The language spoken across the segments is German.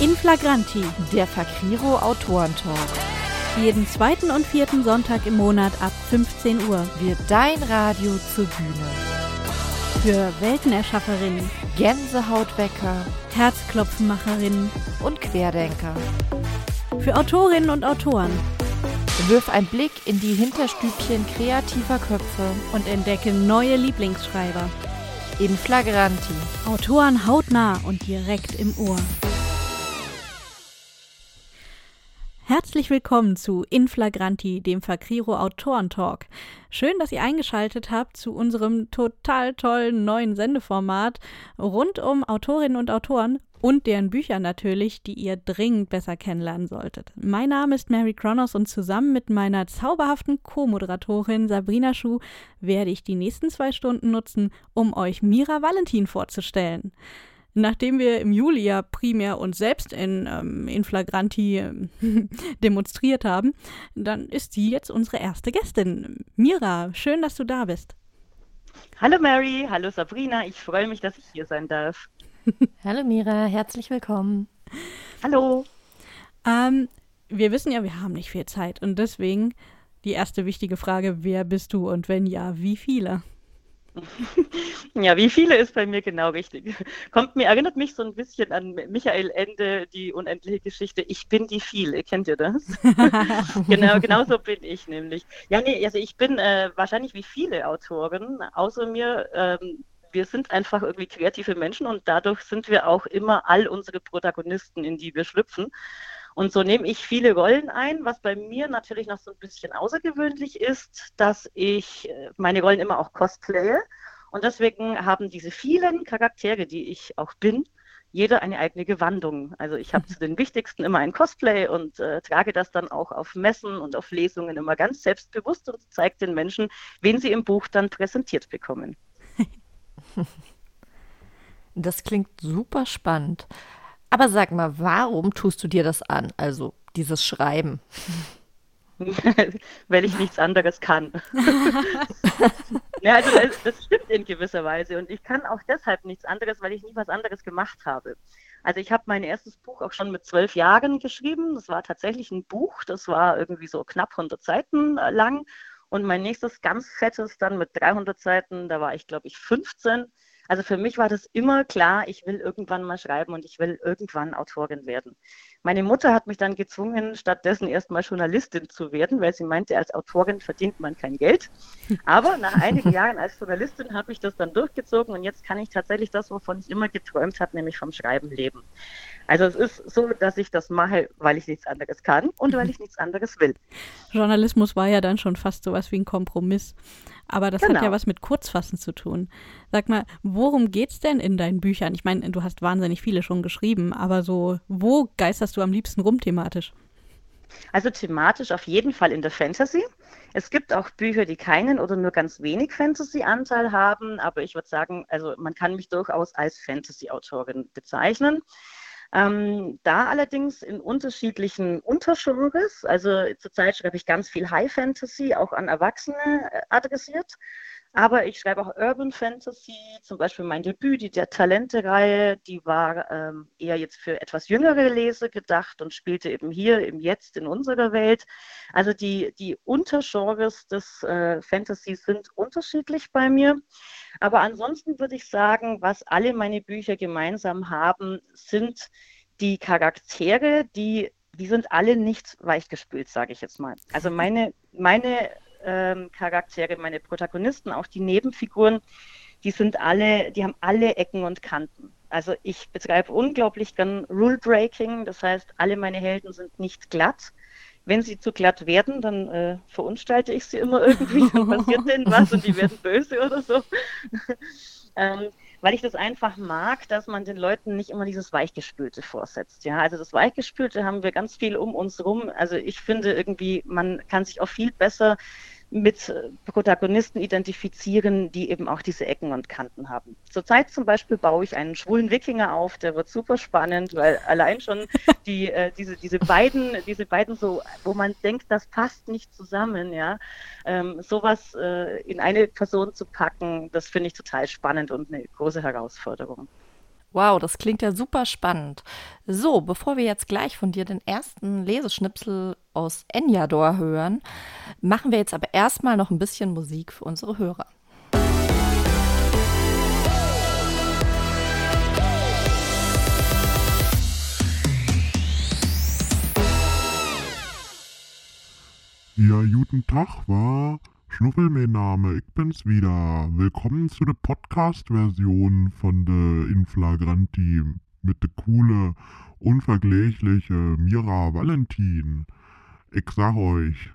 In Flagranti, der Fakriro Autorentalk. Jeden zweiten und vierten Sonntag im Monat ab 15 Uhr wird dein Radio zur Bühne. Für Weltenerschafferin, Gänsehautwecker, Herzklopfenmacherinnen und Querdenker. Für Autorinnen und Autoren. Wirf einen Blick in die Hinterstübchen kreativer Köpfe und entdecke neue Lieblingsschreiber. In Flagranti. Autoren hautnah und direkt im Ohr. Herzlich willkommen zu Inflagranti, dem Fakriro Autorentalk. Schön, dass ihr eingeschaltet habt zu unserem total tollen neuen Sendeformat rund um Autorinnen und Autoren und deren Bücher natürlich, die ihr dringend besser kennenlernen solltet. Mein Name ist Mary Kronos und zusammen mit meiner zauberhaften Co-Moderatorin Sabrina Schuh werde ich die nächsten zwei Stunden nutzen, um euch Mira Valentin vorzustellen. Nachdem wir im Juli ja primär uns selbst in, ähm, in Flagranti äh, demonstriert haben, dann ist sie jetzt unsere erste Gästin. Mira, schön, dass du da bist. Hallo Mary, hallo Sabrina, ich freue mich, dass ich hier sein darf. hallo Mira, herzlich willkommen. Hallo. Ähm, wir wissen ja, wir haben nicht viel Zeit und deswegen die erste wichtige Frage, wer bist du und wenn ja, wie viele? Ja, wie viele ist bei mir genau richtig. Kommt mir, erinnert mich so ein bisschen an Michael Ende, die unendliche Geschichte. Ich bin die viele, kennt ihr das? genau, genau so bin ich nämlich. Ja, nee, also ich bin äh, wahrscheinlich wie viele Autoren, außer mir, ähm, wir sind einfach irgendwie kreative Menschen und dadurch sind wir auch immer all unsere Protagonisten, in die wir schlüpfen. Und so nehme ich viele Rollen ein, was bei mir natürlich noch so ein bisschen außergewöhnlich ist, dass ich äh, meine Rollen immer auch cosplaye. Und deswegen haben diese vielen Charaktere, die ich auch bin, jeder eine eigene Gewandung. Also ich habe zu den wichtigsten immer ein Cosplay und äh, trage das dann auch auf Messen und auf Lesungen immer ganz selbstbewusst und zeige den Menschen, wen sie im Buch dann präsentiert bekommen. Das klingt super spannend. Aber sag mal, warum tust du dir das an? Also dieses Schreiben. Weil ich nichts anderes kann. ja, also das, das, stimmt in gewisser Weise. Und ich kann auch deshalb nichts anderes, weil ich nie was anderes gemacht habe. Also ich habe mein erstes Buch auch schon mit zwölf Jahren geschrieben. Das war tatsächlich ein Buch. Das war irgendwie so knapp 100 Seiten lang. Und mein nächstes ganz fettes dann mit 300 Seiten, da war ich glaube ich 15 also für mich war das immer klar, ich will irgendwann mal schreiben und ich will irgendwann Autorin werden. Meine Mutter hat mich dann gezwungen, stattdessen erstmal Journalistin zu werden, weil sie meinte, als Autorin verdient man kein Geld. Aber nach einigen Jahren als Journalistin habe ich das dann durchgezogen und jetzt kann ich tatsächlich das, wovon ich immer geträumt habe, nämlich vom Schreiben leben. Also es ist so, dass ich das mache, weil ich nichts anderes kann und weil ich nichts anderes will. Journalismus war ja dann schon fast sowas wie ein Kompromiss. Aber das genau. hat ja was mit Kurzfassen zu tun. Sag mal, worum geht's denn in deinen Büchern? Ich meine, du hast wahnsinnig viele schon geschrieben, aber so, wo geisterst du am liebsten rum thematisch? Also thematisch auf jeden Fall in der Fantasy. Es gibt auch Bücher, die keinen oder nur ganz wenig Fantasy-Anteil haben, aber ich würde sagen, also man kann mich durchaus als Fantasy-Autorin bezeichnen. Ähm, da allerdings in unterschiedlichen Untergenres. Also zurzeit schreibe ich ganz viel High Fantasy, auch an Erwachsene äh, adressiert. Aber ich schreibe auch Urban Fantasy, zum Beispiel mein Debüt, die der Talente-Reihe, die war ähm, eher jetzt für etwas jüngere Leser gedacht und spielte eben hier im Jetzt in unserer Welt. Also die, die Untergenres des äh, Fantasy sind unterschiedlich bei mir. Aber ansonsten würde ich sagen, was alle meine Bücher gemeinsam haben, sind die Charaktere, die, die sind alle nicht weichgespült, sage ich jetzt mal. Also meine, meine ähm, Charaktere, meine Protagonisten, auch die Nebenfiguren, die sind alle, die haben alle Ecken und Kanten. Also ich betreibe unglaublich gern Rule Breaking, das heißt, alle meine Helden sind nicht glatt. Wenn sie zu glatt werden, dann äh, verunstalte ich sie immer irgendwie, dann passiert denen was und die werden böse oder so. ähm, weil ich das einfach mag, dass man den Leuten nicht immer dieses Weichgespülte vorsetzt. Ja, also das Weichgespülte haben wir ganz viel um uns rum. Also ich finde irgendwie, man kann sich auch viel besser mit Protagonisten identifizieren, die eben auch diese Ecken und Kanten haben. Zurzeit zum Beispiel baue ich einen schwulen Wikinger auf, der wird super spannend, weil allein schon die, äh, diese, diese beiden, diese beiden so, wo man denkt, das passt nicht zusammen, ja, ähm, sowas äh, in eine Person zu packen, das finde ich total spannend und eine große Herausforderung. Wow, das klingt ja super spannend. So, bevor wir jetzt gleich von dir den ersten Leseschnipsel aus Enyador hören, machen wir jetzt aber erstmal noch ein bisschen Musik für unsere Hörer. Ja, guten Tag, war Schnuffel mein Name, ich bin's wieder. Willkommen zu der Podcast-Version von der Inflagranti mit der coole, unvergleichliche Mira Valentin. Ich sag euch,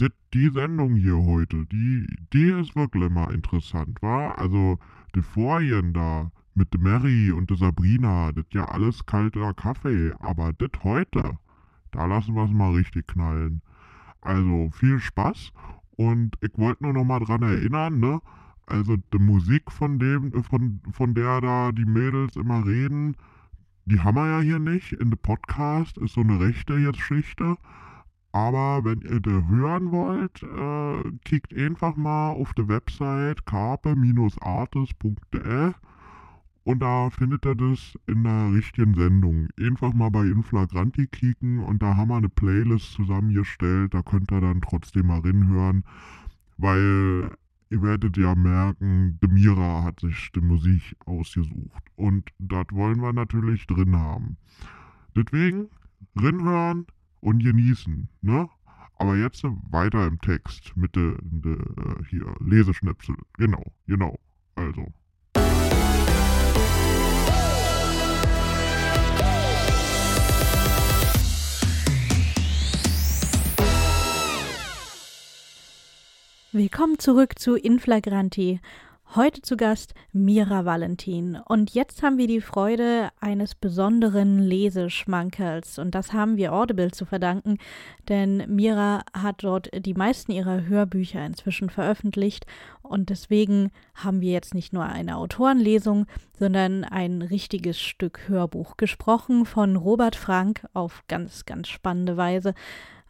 dit, die Sendung hier heute, die, die ist wirklich mal interessant, wa? Also, die Vorhin da mit der Mary und der Sabrina, das ja alles kalter Kaffee, aber dit heute, da lassen wir's mal richtig knallen. Also viel Spaß und ich wollte nur noch mal dran erinnern, ne? Also die Musik von dem, von, von der da die Mädels immer reden, die haben wir ja hier nicht. In dem Podcast ist so eine rechte jetzt Geschichte. Aber wenn ihr die hören wollt, äh, kickt einfach mal auf die Website carpe-artis.de und da findet ihr das in der richtigen Sendung. Einfach mal bei Inflagranti kicken und da haben wir eine Playlist zusammengestellt. Da könnt ihr dann trotzdem mal reinhören, weil ihr werdet ja merken, Demira hat sich die Musik ausgesucht. Und das wollen wir natürlich drin haben. Deswegen rinhören und genießen, ne? Aber jetzt weiter im Text mit der de, äh, hier Leseschnipsel. Genau, genau. Also. Willkommen zurück zu Inflagranti. Heute zu Gast Mira Valentin. Und jetzt haben wir die Freude eines besonderen Leseschmankels. Und das haben wir Audible zu verdanken, denn Mira hat dort die meisten ihrer Hörbücher inzwischen veröffentlicht. Und deswegen haben wir jetzt nicht nur eine Autorenlesung, sondern ein richtiges Stück Hörbuch gesprochen von Robert Frank auf ganz, ganz spannende Weise.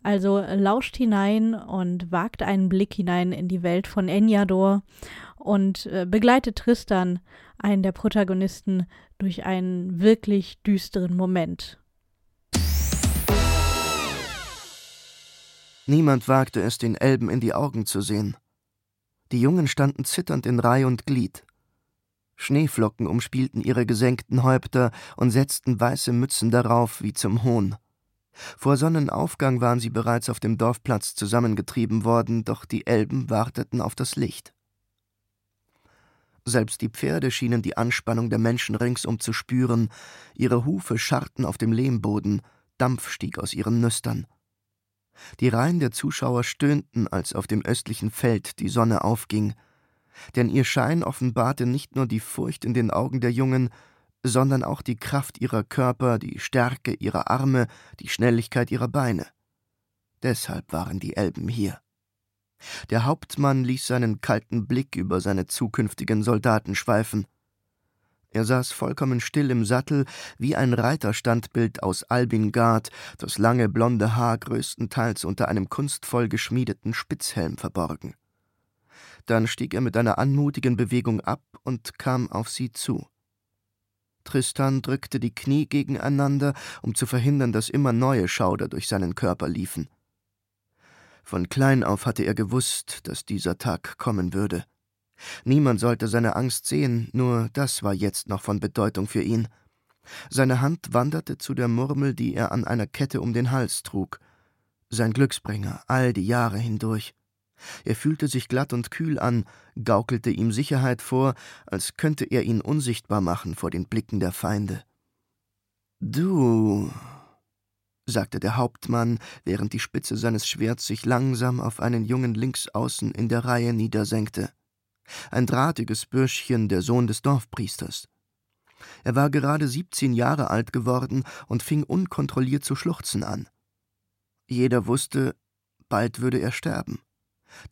Also lauscht hinein und wagt einen Blick hinein in die Welt von Enyador und äh, begleitet Tristan, einen der Protagonisten, durch einen wirklich düsteren Moment. Niemand wagte es, den Elben in die Augen zu sehen. Die Jungen standen zitternd in Reih und Glied. Schneeflocken umspielten ihre gesenkten Häupter und setzten weiße Mützen darauf wie zum Hohn. Vor Sonnenaufgang waren sie bereits auf dem Dorfplatz zusammengetrieben worden, doch die Elben warteten auf das Licht. Selbst die Pferde schienen die Anspannung der Menschen ringsum zu spüren, ihre Hufe scharrten auf dem Lehmboden, Dampf stieg aus ihren Nüstern. Die Reihen der Zuschauer stöhnten, als auf dem östlichen Feld die Sonne aufging, denn ihr Schein offenbarte nicht nur die Furcht in den Augen der Jungen, sondern auch die Kraft ihrer Körper, die Stärke ihrer Arme, die Schnelligkeit ihrer Beine. Deshalb waren die Elben hier. Der Hauptmann ließ seinen kalten Blick über seine zukünftigen Soldaten schweifen. Er saß vollkommen still im Sattel, wie ein Reiterstandbild aus Albingard, das lange blonde Haar größtenteils unter einem kunstvoll geschmiedeten Spitzhelm verborgen. Dann stieg er mit einer anmutigen Bewegung ab und kam auf sie zu. Tristan drückte die Knie gegeneinander, um zu verhindern, dass immer neue Schauder durch seinen Körper liefen. Von klein auf hatte er gewusst, dass dieser Tag kommen würde. Niemand sollte seine Angst sehen, nur das war jetzt noch von Bedeutung für ihn. Seine Hand wanderte zu der Murmel, die er an einer Kette um den Hals trug. Sein Glücksbringer all die Jahre hindurch. Er fühlte sich glatt und kühl an, gaukelte ihm Sicherheit vor, als könnte er ihn unsichtbar machen vor den Blicken der Feinde. Du, sagte der Hauptmann, während die Spitze seines Schwerts sich langsam auf einen Jungen links außen in der Reihe niedersenkte. Ein drahtiges Bürschchen, der Sohn des Dorfpriesters. Er war gerade siebzehn Jahre alt geworden und fing unkontrolliert zu schluchzen an. Jeder wusste, bald würde er sterben.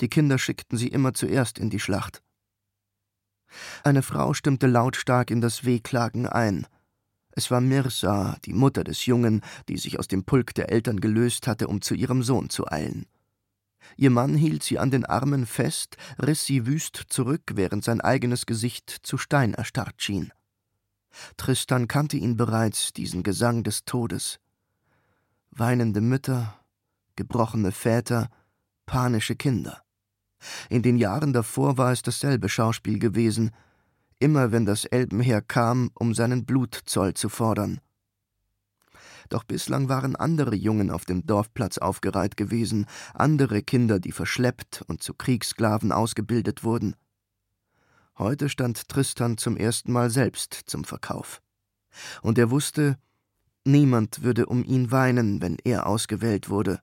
Die Kinder schickten sie immer zuerst in die Schlacht. Eine Frau stimmte lautstark in das Wehklagen ein. Es war Mirsa, die Mutter des Jungen, die sich aus dem Pulk der Eltern gelöst hatte, um zu ihrem Sohn zu eilen. Ihr Mann hielt sie an den Armen fest, riss sie wüst zurück, während sein eigenes Gesicht zu Stein erstarrt schien. Tristan kannte ihn bereits, diesen Gesang des Todes. Weinende Mütter, gebrochene Väter, panische Kinder. In den Jahren davor war es dasselbe Schauspiel gewesen, immer wenn das Elbenheer kam, um seinen Blutzoll zu fordern. Doch bislang waren andere Jungen auf dem Dorfplatz aufgereiht gewesen, andere Kinder, die verschleppt und zu Kriegssklaven ausgebildet wurden. Heute stand Tristan zum ersten Mal selbst zum Verkauf. Und er wusste, niemand würde um ihn weinen, wenn er ausgewählt wurde.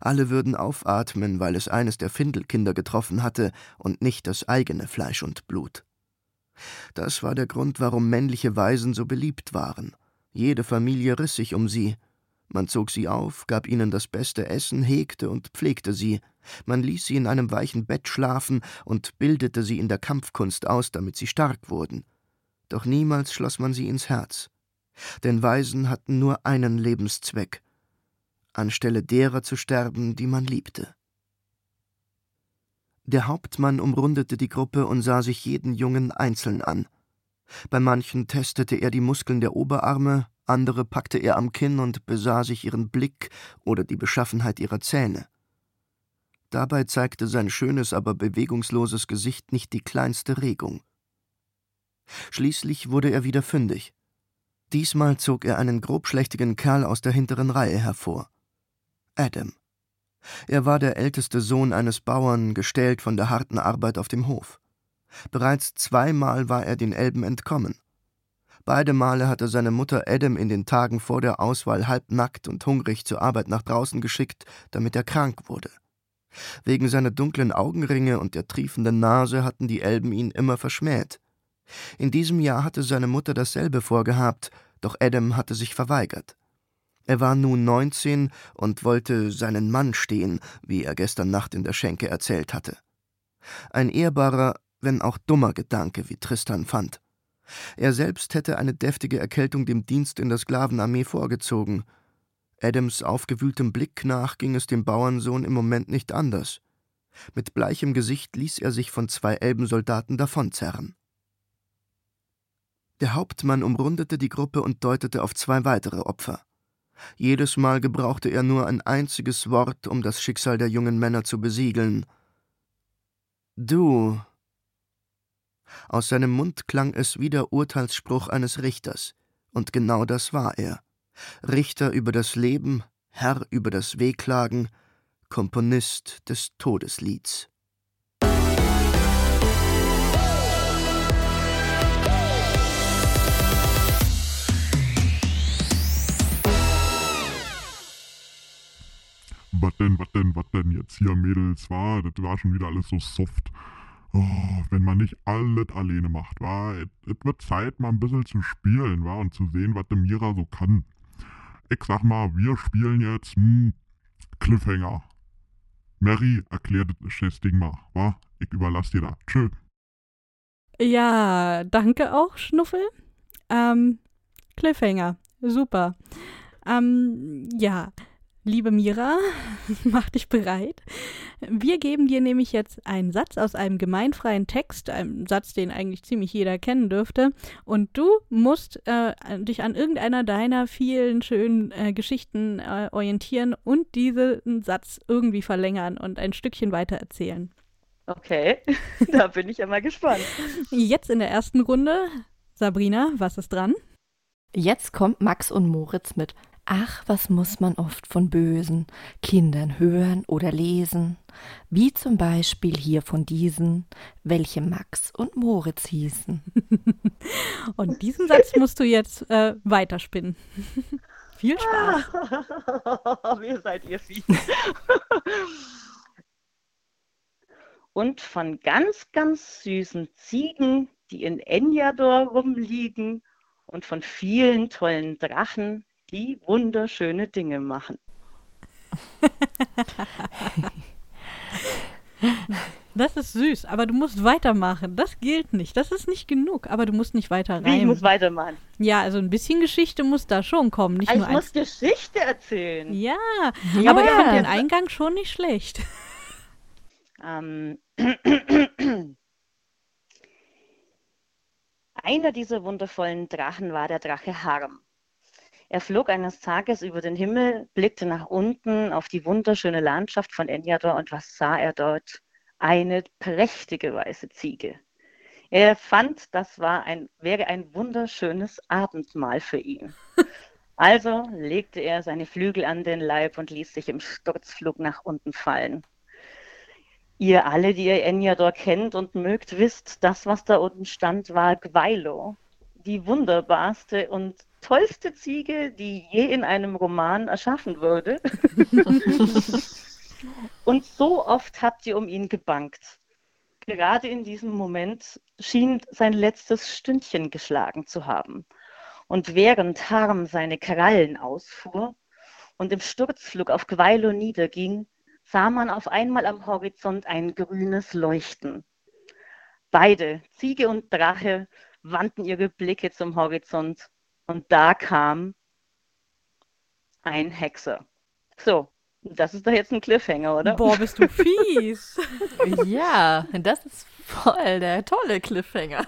Alle würden aufatmen, weil es eines der Findelkinder getroffen hatte und nicht das eigene Fleisch und Blut. Das war der Grund, warum männliche Waisen so beliebt waren. Jede Familie riss sich um sie. Man zog sie auf, gab ihnen das beste Essen, hegte und pflegte sie. Man ließ sie in einem weichen Bett schlafen und bildete sie in der Kampfkunst aus, damit sie stark wurden. Doch niemals schloss man sie ins Herz. Denn Waisen hatten nur einen Lebenszweck anstelle derer zu sterben, die man liebte. Der Hauptmann umrundete die Gruppe und sah sich jeden Jungen einzeln an. Bei manchen testete er die Muskeln der Oberarme, andere packte er am Kinn und besah sich ihren Blick oder die Beschaffenheit ihrer Zähne. Dabei zeigte sein schönes, aber bewegungsloses Gesicht nicht die kleinste Regung. Schließlich wurde er wieder fündig. Diesmal zog er einen grobschlächtigen Kerl aus der hinteren Reihe hervor. Adam. Er war der älteste Sohn eines Bauern, gestählt von der harten Arbeit auf dem Hof. Bereits zweimal war er den Elben entkommen. Beide Male hatte seine Mutter Adam in den Tagen vor der Auswahl halbnackt und hungrig zur Arbeit nach draußen geschickt, damit er krank wurde. Wegen seiner dunklen Augenringe und der triefenden Nase hatten die Elben ihn immer verschmäht. In diesem Jahr hatte seine Mutter dasselbe vorgehabt, doch Adam hatte sich verweigert. Er war nun neunzehn und wollte seinen Mann stehen, wie er gestern Nacht in der Schenke erzählt hatte. Ein ehrbarer, wenn auch dummer Gedanke, wie Tristan fand. Er selbst hätte eine deftige Erkältung dem Dienst in der Sklavenarmee vorgezogen, Adams aufgewühltem Blick nach ging es dem Bauernsohn im Moment nicht anders. Mit bleichem Gesicht ließ er sich von zwei Elbensoldaten davonzerren. Der Hauptmann umrundete die Gruppe und deutete auf zwei weitere Opfer. Jedes Mal gebrauchte er nur ein einziges Wort, um das Schicksal der jungen Männer zu besiegeln. Du. Aus seinem Mund klang es wie der Urteilsspruch eines Richters, und genau das war er. Richter über das Leben, Herr über das Wehklagen, Komponist des Todeslieds. Was denn, was denn, was denn jetzt hier, Mädels, war? Das war schon wieder alles so soft. Oh, wenn man nicht alles alleine macht, war, es wird Zeit, mal ein bisschen zu spielen, war, und zu sehen, was der Mira so kann. Ich sag mal, wir spielen jetzt hm, Cliffhanger. Mary, erklärt das Ding mal, wa? Ich überlasse dir da. Tschö. Ja, danke auch, Schnuffel. Ähm, Cliffhanger, super. Ähm, ja, Liebe Mira, mach dich bereit. Wir geben dir nämlich jetzt einen Satz aus einem gemeinfreien Text, einem Satz, den eigentlich ziemlich jeder kennen dürfte. Und du musst äh, dich an irgendeiner deiner vielen schönen äh, Geschichten äh, orientieren und diesen Satz irgendwie verlängern und ein Stückchen weiter erzählen. Okay, da bin ich ja mal gespannt. Jetzt in der ersten Runde, Sabrina, was ist dran? Jetzt kommt Max und Moritz mit Ach, was muss man oft von bösen Kindern hören oder lesen, wie zum Beispiel hier von diesen, welche Max und Moritz hießen. und diesen Satz musst du jetzt äh, weiterspinnen. Viel Spaß. wie seid ihr fies. und von ganz, ganz süßen Ziegen, die in Enyador rumliegen und von vielen tollen Drachen, die wunderschöne Dinge machen. Das ist süß, aber du musst weitermachen. Das gilt nicht. Das ist nicht genug, aber du musst nicht weiter rein. Ich muss weitermachen. Ja, also ein bisschen Geschichte muss da schon kommen. Nicht ich nur muss Geschichte erzählen. Ja, ja aber ich finde den Eingang schon nicht schlecht. Ähm. einer dieser wundervollen Drachen war der Drache Harm. Er flog eines Tages über den Himmel, blickte nach unten auf die wunderschöne Landschaft von Enjador und was sah er dort? Eine prächtige weiße Ziege. Er fand, das war ein, wäre ein wunderschönes Abendmahl für ihn. Also legte er seine Flügel an den Leib und ließ sich im Sturzflug nach unten fallen. Ihr alle, die ihr Enjador kennt und mögt, wisst, das, was da unten stand, war Gweilo, die wunderbarste und tollste Ziege, die je in einem Roman erschaffen wurde. und so oft habt ihr um ihn gebankt. Gerade in diesem Moment schien sein letztes Stündchen geschlagen zu haben. Und während Harm seine Krallen ausfuhr und im Sturzflug auf Gweilo niederging, sah man auf einmal am Horizont ein grünes Leuchten. Beide, Ziege und Drache, wandten ihre Blicke zum Horizont und da kam ein Hexer. So, das ist doch jetzt ein Cliffhanger, oder? Boah, bist du fies. ja, das ist voll der tolle Cliffhanger.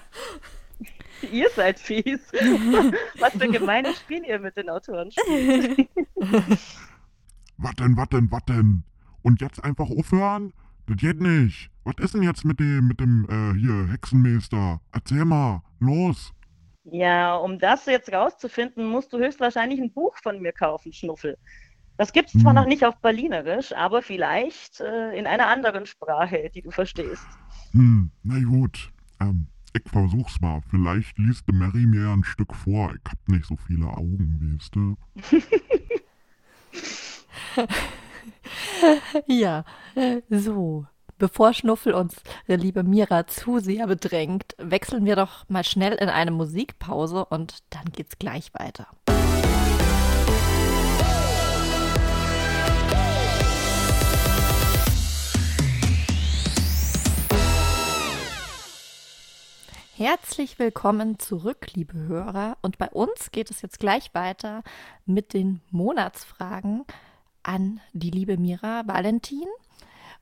Ihr seid fies. Was für gemeine Spiel ihr mit den Autoren spielt. Was denn, was denn, was denn? Und jetzt einfach aufhören? Das geht nicht. Was ist denn jetzt mit dem, mit dem, äh, hier, Hexenmeister? Erzähl mal, los. Ja, um das jetzt rauszufinden, musst du höchstwahrscheinlich ein Buch von mir kaufen, Schnuffel. Das gibt es zwar Hm. noch nicht auf Berlinerisch, aber vielleicht äh, in einer anderen Sprache, die du verstehst. Hm, na gut. Ähm, ich versuch's mal. Vielleicht liest die Mary mir ein Stück vor. Ich hab nicht so viele Augen, weißt du? Ja, so. Bevor Schnuffel uns, der liebe Mira, zu sehr bedrängt, wechseln wir doch mal schnell in eine Musikpause und dann geht's gleich weiter. Herzlich willkommen zurück, liebe Hörer. Und bei uns geht es jetzt gleich weiter mit den Monatsfragen an die liebe Mira Valentin.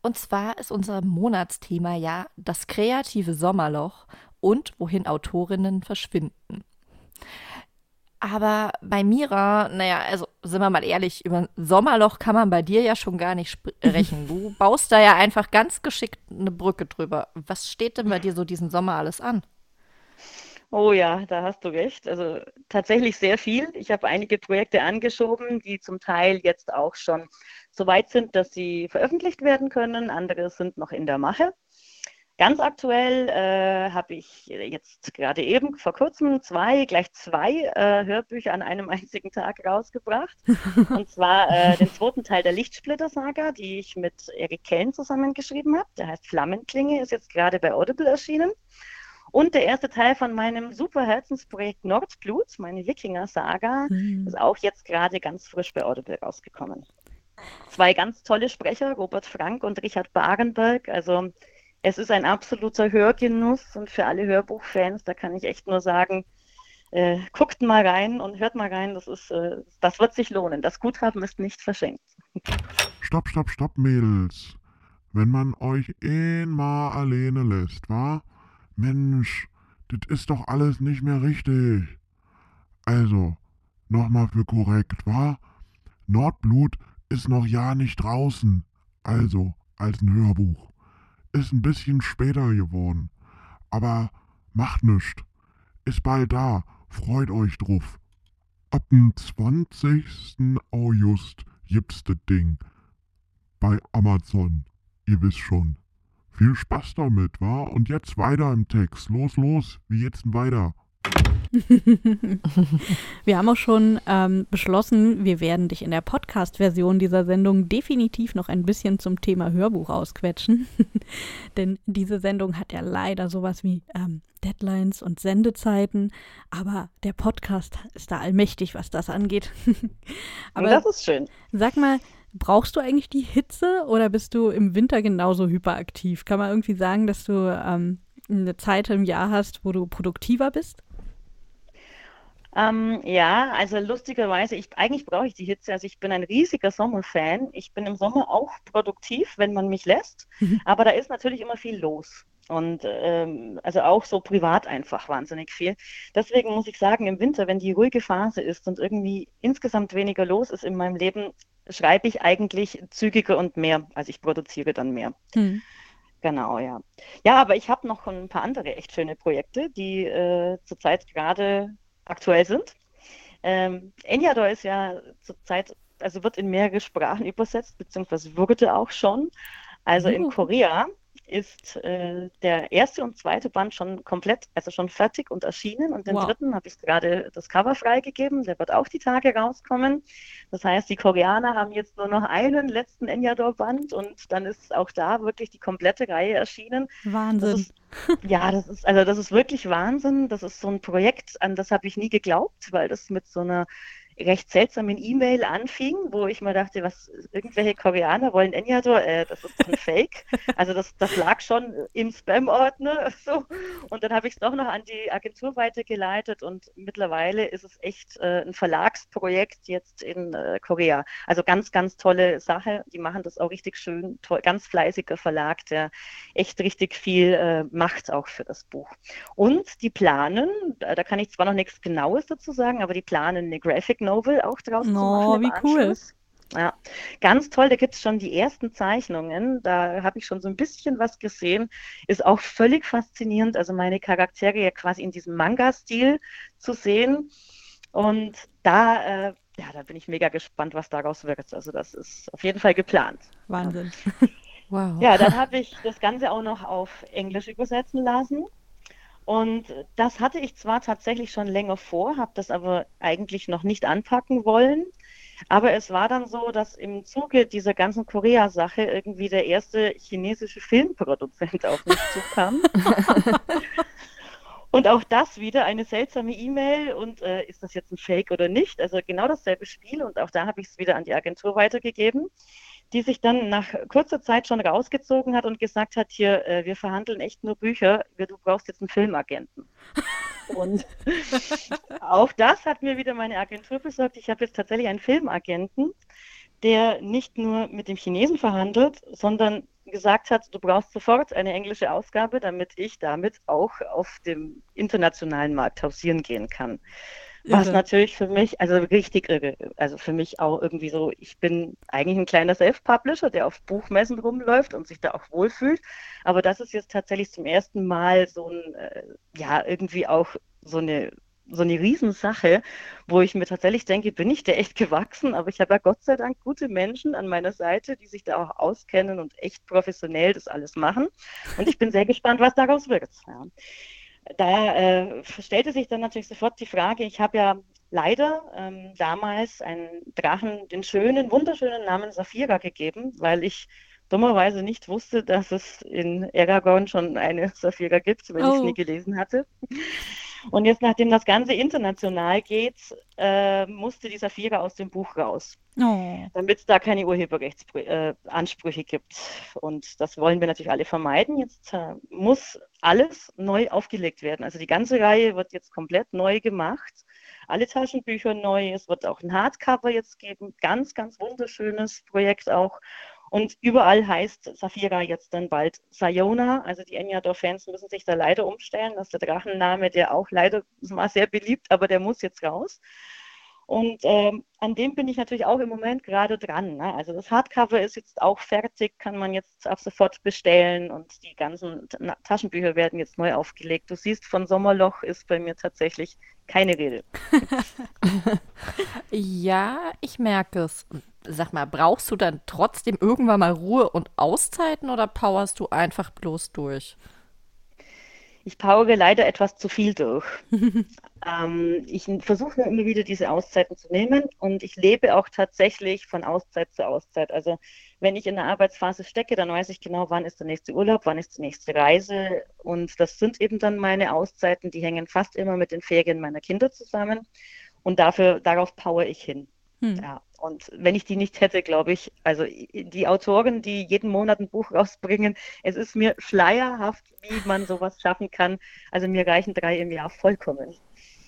Und zwar ist unser Monatsthema ja das kreative Sommerloch und wohin Autorinnen verschwinden. Aber bei Mira, naja, also sind wir mal ehrlich, über ein Sommerloch kann man bei dir ja schon gar nicht sprechen. Du baust da ja einfach ganz geschickt eine Brücke drüber. Was steht denn bei dir so diesen Sommer alles an? Oh ja, da hast du recht. Also tatsächlich sehr viel. Ich habe einige Projekte angeschoben, die zum Teil jetzt auch schon so weit sind, dass sie veröffentlicht werden können. Andere sind noch in der Mache. Ganz aktuell äh, habe ich jetzt gerade eben vor kurzem zwei, gleich zwei äh, Hörbücher an einem einzigen Tag rausgebracht. Und zwar äh, den zweiten Teil der Lichtsplitter-Saga, die ich mit Erik Kellen zusammengeschrieben habe. Der heißt Flammenklinge, ist jetzt gerade bei Audible erschienen. Und der erste Teil von meinem super Herzensprojekt Nordblut, meine Wikinger-Saga, ist auch jetzt gerade ganz frisch bei Audible rausgekommen. Zwei ganz tolle Sprecher, Robert Frank und Richard Barenberg. Also es ist ein absoluter Hörgenuss und für alle Hörbuchfans, da kann ich echt nur sagen, äh, guckt mal rein und hört mal rein, das ist, äh, das wird sich lohnen. Das Guthaben ist nicht verschenkt. Stopp, stopp, stopp, Mädels. Wenn man euch einmal alleine lässt, wa? Mensch, das ist doch alles nicht mehr richtig. Also, nochmal für korrekt, wa? Nordblut ist noch ja nicht draußen. Also, als ein Hörbuch. Ist ein bisschen später geworden. Aber macht nischt. Ist bald da. Freut euch drauf. Ab dem 20. August gibt's das Ding. Bei Amazon. Ihr wisst schon. Viel Spaß damit, wa? Und jetzt weiter im Text. Los, los. Wie denn weiter? Wir haben auch schon ähm, beschlossen, wir werden dich in der Podcast-Version dieser Sendung definitiv noch ein bisschen zum Thema Hörbuch ausquetschen. Denn diese Sendung hat ja leider sowas wie ähm, Deadlines und Sendezeiten, aber der Podcast ist da allmächtig, was das angeht. aber das ist schön. sag mal, brauchst du eigentlich die Hitze oder bist du im Winter genauso hyperaktiv? Kann man irgendwie sagen, dass du ähm, eine Zeit im Jahr hast, wo du produktiver bist? Ähm, ja, also lustigerweise, ich, eigentlich brauche ich die Hitze. Also ich bin ein riesiger Sommerfan. Ich bin im Sommer auch produktiv, wenn man mich lässt. Aber da ist natürlich immer viel los. Und ähm, also auch so privat einfach wahnsinnig viel. Deswegen muss ich sagen, im Winter, wenn die ruhige Phase ist und irgendwie insgesamt weniger los ist in meinem Leben, schreibe ich eigentlich zügiger und mehr. Also ich produziere dann mehr. Hm. Genau, ja. Ja, aber ich habe noch ein paar andere echt schöne Projekte, die äh, zurzeit gerade aktuell sind. Ähm, Enyador ist ja zurzeit, also wird in mehrere Sprachen übersetzt, beziehungsweise wurde auch schon. Also in Korea ist äh, der erste und zweite Band schon komplett, also schon fertig und erschienen. Und den wow. dritten habe ich gerade das Cover freigegeben. Der wird auch die Tage rauskommen. Das heißt, die Koreaner haben jetzt nur noch einen letzten Enyador-Band und dann ist auch da wirklich die komplette Reihe erschienen. Wahnsinn. Das ist, ja, das ist, also das ist wirklich Wahnsinn. Das ist so ein Projekt, an das habe ich nie geglaubt, weil das mit so einer recht seltsamen E-Mail anfing, wo ich mir dachte, was irgendwelche Koreaner wollen Enyador, äh, das ist ein Fake. Also das, das lag schon im Spam-Ordner. So. Und dann habe ich es doch noch an die Agentur weitergeleitet und mittlerweile ist es echt äh, ein Verlagsprojekt jetzt in äh, Korea. Also ganz, ganz tolle Sache. Die machen das auch richtig schön, toll, ganz fleißiger Verlag, der echt richtig viel äh, macht auch für das Buch. Und die planen, da, da kann ich zwar noch nichts Genaues dazu sagen, aber die planen eine Graphic Novel auch draus oh, zu machen. wie cool. Ja, ganz toll. Da gibt es schon die ersten Zeichnungen. Da habe ich schon so ein bisschen was gesehen. Ist auch völlig faszinierend. Also meine Charaktere ja quasi in diesem Manga-Stil zu sehen. Und da, äh, ja, da bin ich mega gespannt, was daraus wird. Also das ist auf jeden Fall geplant. Wahnsinn. wow. Ja, dann habe ich das Ganze auch noch auf Englisch übersetzen lassen. Und das hatte ich zwar tatsächlich schon länger vor, habe das aber eigentlich noch nicht anpacken wollen. Aber es war dann so, dass im Zuge dieser ganzen Korea-Sache irgendwie der erste chinesische Filmproduzent auf mich zukam. und auch das wieder eine seltsame E-Mail und äh, ist das jetzt ein Fake oder nicht? Also genau dasselbe Spiel und auch da habe ich es wieder an die Agentur weitergegeben die sich dann nach kurzer Zeit schon rausgezogen hat und gesagt hat, hier, äh, wir verhandeln echt nur Bücher, du brauchst jetzt einen Filmagenten. und auch das hat mir wieder meine Agentur besorgt. Ich habe jetzt tatsächlich einen Filmagenten, der nicht nur mit dem Chinesen verhandelt, sondern gesagt hat, du brauchst sofort eine englische Ausgabe, damit ich damit auch auf dem internationalen Markt hausieren gehen kann. Was Irre. natürlich für mich, also richtig irre, also für mich auch irgendwie so, ich bin eigentlich ein kleiner Self-Publisher, der auf Buchmessen rumläuft und sich da auch wohlfühlt. Aber das ist jetzt tatsächlich zum ersten Mal so ein, äh, ja, irgendwie auch so eine so eine Riesensache, wo ich mir tatsächlich denke, bin ich der echt gewachsen, aber ich habe ja Gott sei Dank gute Menschen an meiner Seite, die sich da auch auskennen und echt professionell das alles machen. Und ich bin sehr gespannt, was daraus wird. Ja da äh, stellte sich dann natürlich sofort die Frage, ich habe ja leider ähm, damals einen Drachen den schönen, wunderschönen Namen Saphira gegeben, weil ich dummerweise nicht wusste, dass es in Aragorn schon eine Saphira gibt, wenn oh. ich es nie gelesen hatte. Und jetzt, nachdem das Ganze international geht, äh, musste die Saphira aus dem Buch raus. Oh. Damit es da keine Urheberrechtsansprüche äh, gibt. Und das wollen wir natürlich alle vermeiden. Jetzt äh, muss alles neu aufgelegt werden. Also die ganze Reihe wird jetzt komplett neu gemacht. Alle Taschenbücher neu. Es wird auch ein Hardcover jetzt geben. Ganz, ganz wunderschönes Projekt auch. Und überall heißt Saphira jetzt dann bald Sayona. Also die Enyador-Fans müssen sich da leider umstellen. Das ist der Drachenname, der auch leider war sehr beliebt, aber der muss jetzt raus. Und ähm, an dem bin ich natürlich auch im Moment gerade dran. Ne? Also das Hardcover ist jetzt auch fertig, kann man jetzt ab sofort bestellen und die ganzen Taschenbücher werden jetzt neu aufgelegt. Du siehst, von Sommerloch ist bei mir tatsächlich keine Rede. ja, ich merke es. Sag mal, brauchst du dann trotzdem irgendwann mal Ruhe und Auszeiten oder powerst du einfach bloß durch? Ich powere leider etwas zu viel durch. ähm, ich versuche immer wieder diese Auszeiten zu nehmen und ich lebe auch tatsächlich von Auszeit zu Auszeit. Also wenn ich in der Arbeitsphase stecke, dann weiß ich genau, wann ist der nächste Urlaub, wann ist die nächste Reise. Und das sind eben dann meine Auszeiten, die hängen fast immer mit den Ferien meiner Kinder zusammen. Und dafür, darauf power ich hin. Hm. Ja. Und wenn ich die nicht hätte, glaube ich, also die Autoren, die jeden Monat ein Buch rausbringen, es ist mir schleierhaft, wie man sowas schaffen kann. Also mir reichen drei im Jahr vollkommen.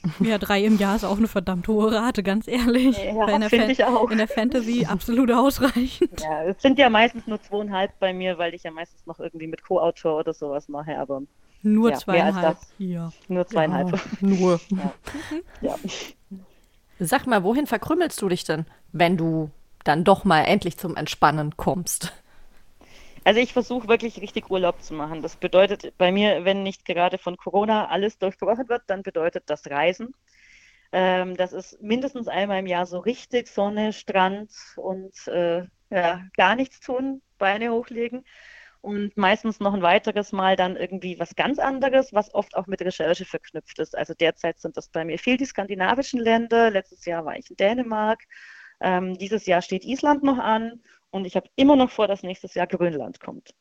Ja, drei im Jahr ist auch eine verdammt hohe Rate, ganz ehrlich. Ja, finde ich auch. In der Fantasy absolut ausreichend. Ja, es sind ja meistens nur zweieinhalb bei mir, weil ich ja meistens noch irgendwie mit Co-Autor oder sowas mache, aber nur ja, zweieinhalb. Ja. Nur zweieinhalb. Ja, nur. Ja. ja. Sag mal, wohin verkrümmelst du dich denn, wenn du dann doch mal endlich zum Entspannen kommst? Also ich versuche wirklich richtig Urlaub zu machen. Das bedeutet bei mir, wenn nicht gerade von Corona alles durchgebrochen wird, dann bedeutet das Reisen. Ähm, das ist mindestens einmal im Jahr so richtig Sonne, Strand und äh, ja, gar nichts tun, Beine hochlegen. Und meistens noch ein weiteres Mal dann irgendwie was ganz anderes, was oft auch mit Recherche verknüpft ist. Also derzeit sind das bei mir viel die skandinavischen Länder. Letztes Jahr war ich in Dänemark. Ähm, dieses Jahr steht Island noch an und ich habe immer noch vor, dass nächstes Jahr Grönland kommt.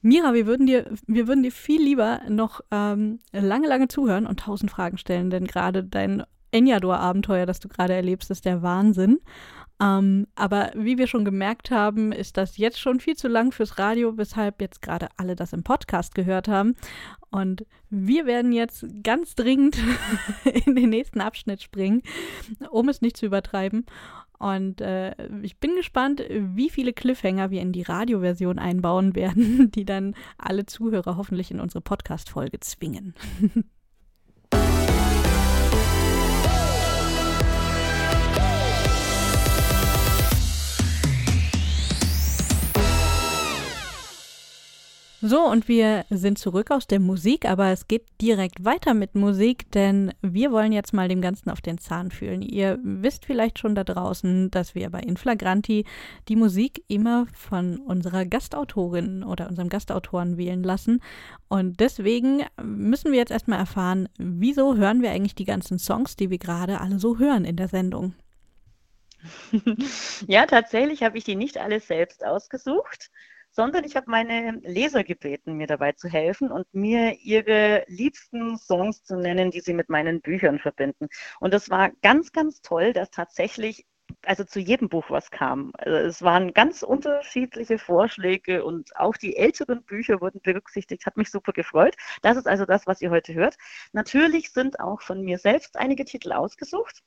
Mira, wir würden dir, wir würden dir viel lieber noch ähm, lange, lange zuhören und tausend Fragen stellen, denn gerade dein Enyador-Abenteuer, das du gerade erlebst, ist der Wahnsinn. Ähm, aber wie wir schon gemerkt haben, ist das jetzt schon viel zu lang fürs Radio, weshalb jetzt gerade alle das im Podcast gehört haben. Und wir werden jetzt ganz dringend in den nächsten Abschnitt springen, um es nicht zu übertreiben. Und äh, ich bin gespannt, wie viele Cliffhanger wir in die Radioversion einbauen werden, die dann alle Zuhörer hoffentlich in unsere Podcast-Folge zwingen. So, und wir sind zurück aus der Musik, aber es geht direkt weiter mit Musik, denn wir wollen jetzt mal dem Ganzen auf den Zahn fühlen. Ihr wisst vielleicht schon da draußen, dass wir bei Inflagranti die Musik immer von unserer Gastautorin oder unserem Gastautoren wählen lassen. Und deswegen müssen wir jetzt erstmal erfahren, wieso hören wir eigentlich die ganzen Songs, die wir gerade alle so hören in der Sendung. Ja, tatsächlich habe ich die nicht alle selbst ausgesucht sondern ich habe meine Leser gebeten, mir dabei zu helfen und mir ihre liebsten Songs zu nennen, die sie mit meinen Büchern verbinden. Und das war ganz, ganz toll, dass tatsächlich also zu jedem Buch was kam. Also es waren ganz unterschiedliche Vorschläge und auch die älteren Bücher wurden berücksichtigt. Hat mich super gefreut. Das ist also das, was ihr heute hört. Natürlich sind auch von mir selbst einige Titel ausgesucht.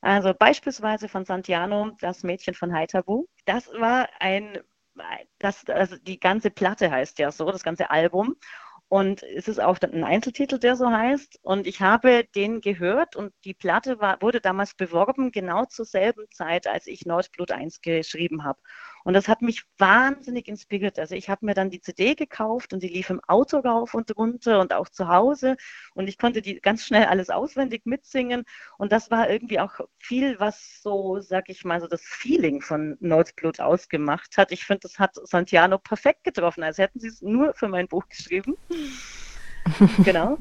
Also beispielsweise von Santiano, das Mädchen von Haitabu. Das war ein das, also die ganze Platte heißt ja so, das ganze Album. Und es ist auch ein Einzeltitel, der so heißt. Und ich habe den gehört und die Platte war, wurde damals beworben, genau zur selben Zeit, als ich Nordblut 1 geschrieben habe. Und das hat mich wahnsinnig inspiriert. Also ich habe mir dann die CD gekauft und die lief im Auto rauf und runter und auch zu Hause. Und ich konnte die ganz schnell alles auswendig mitsingen. Und das war irgendwie auch viel, was so, sag ich mal, so das Feeling von Nordblut ausgemacht hat. Ich finde, das hat Santiano perfekt getroffen. Also hätten sie es nur für mein Buch geschrieben. genau.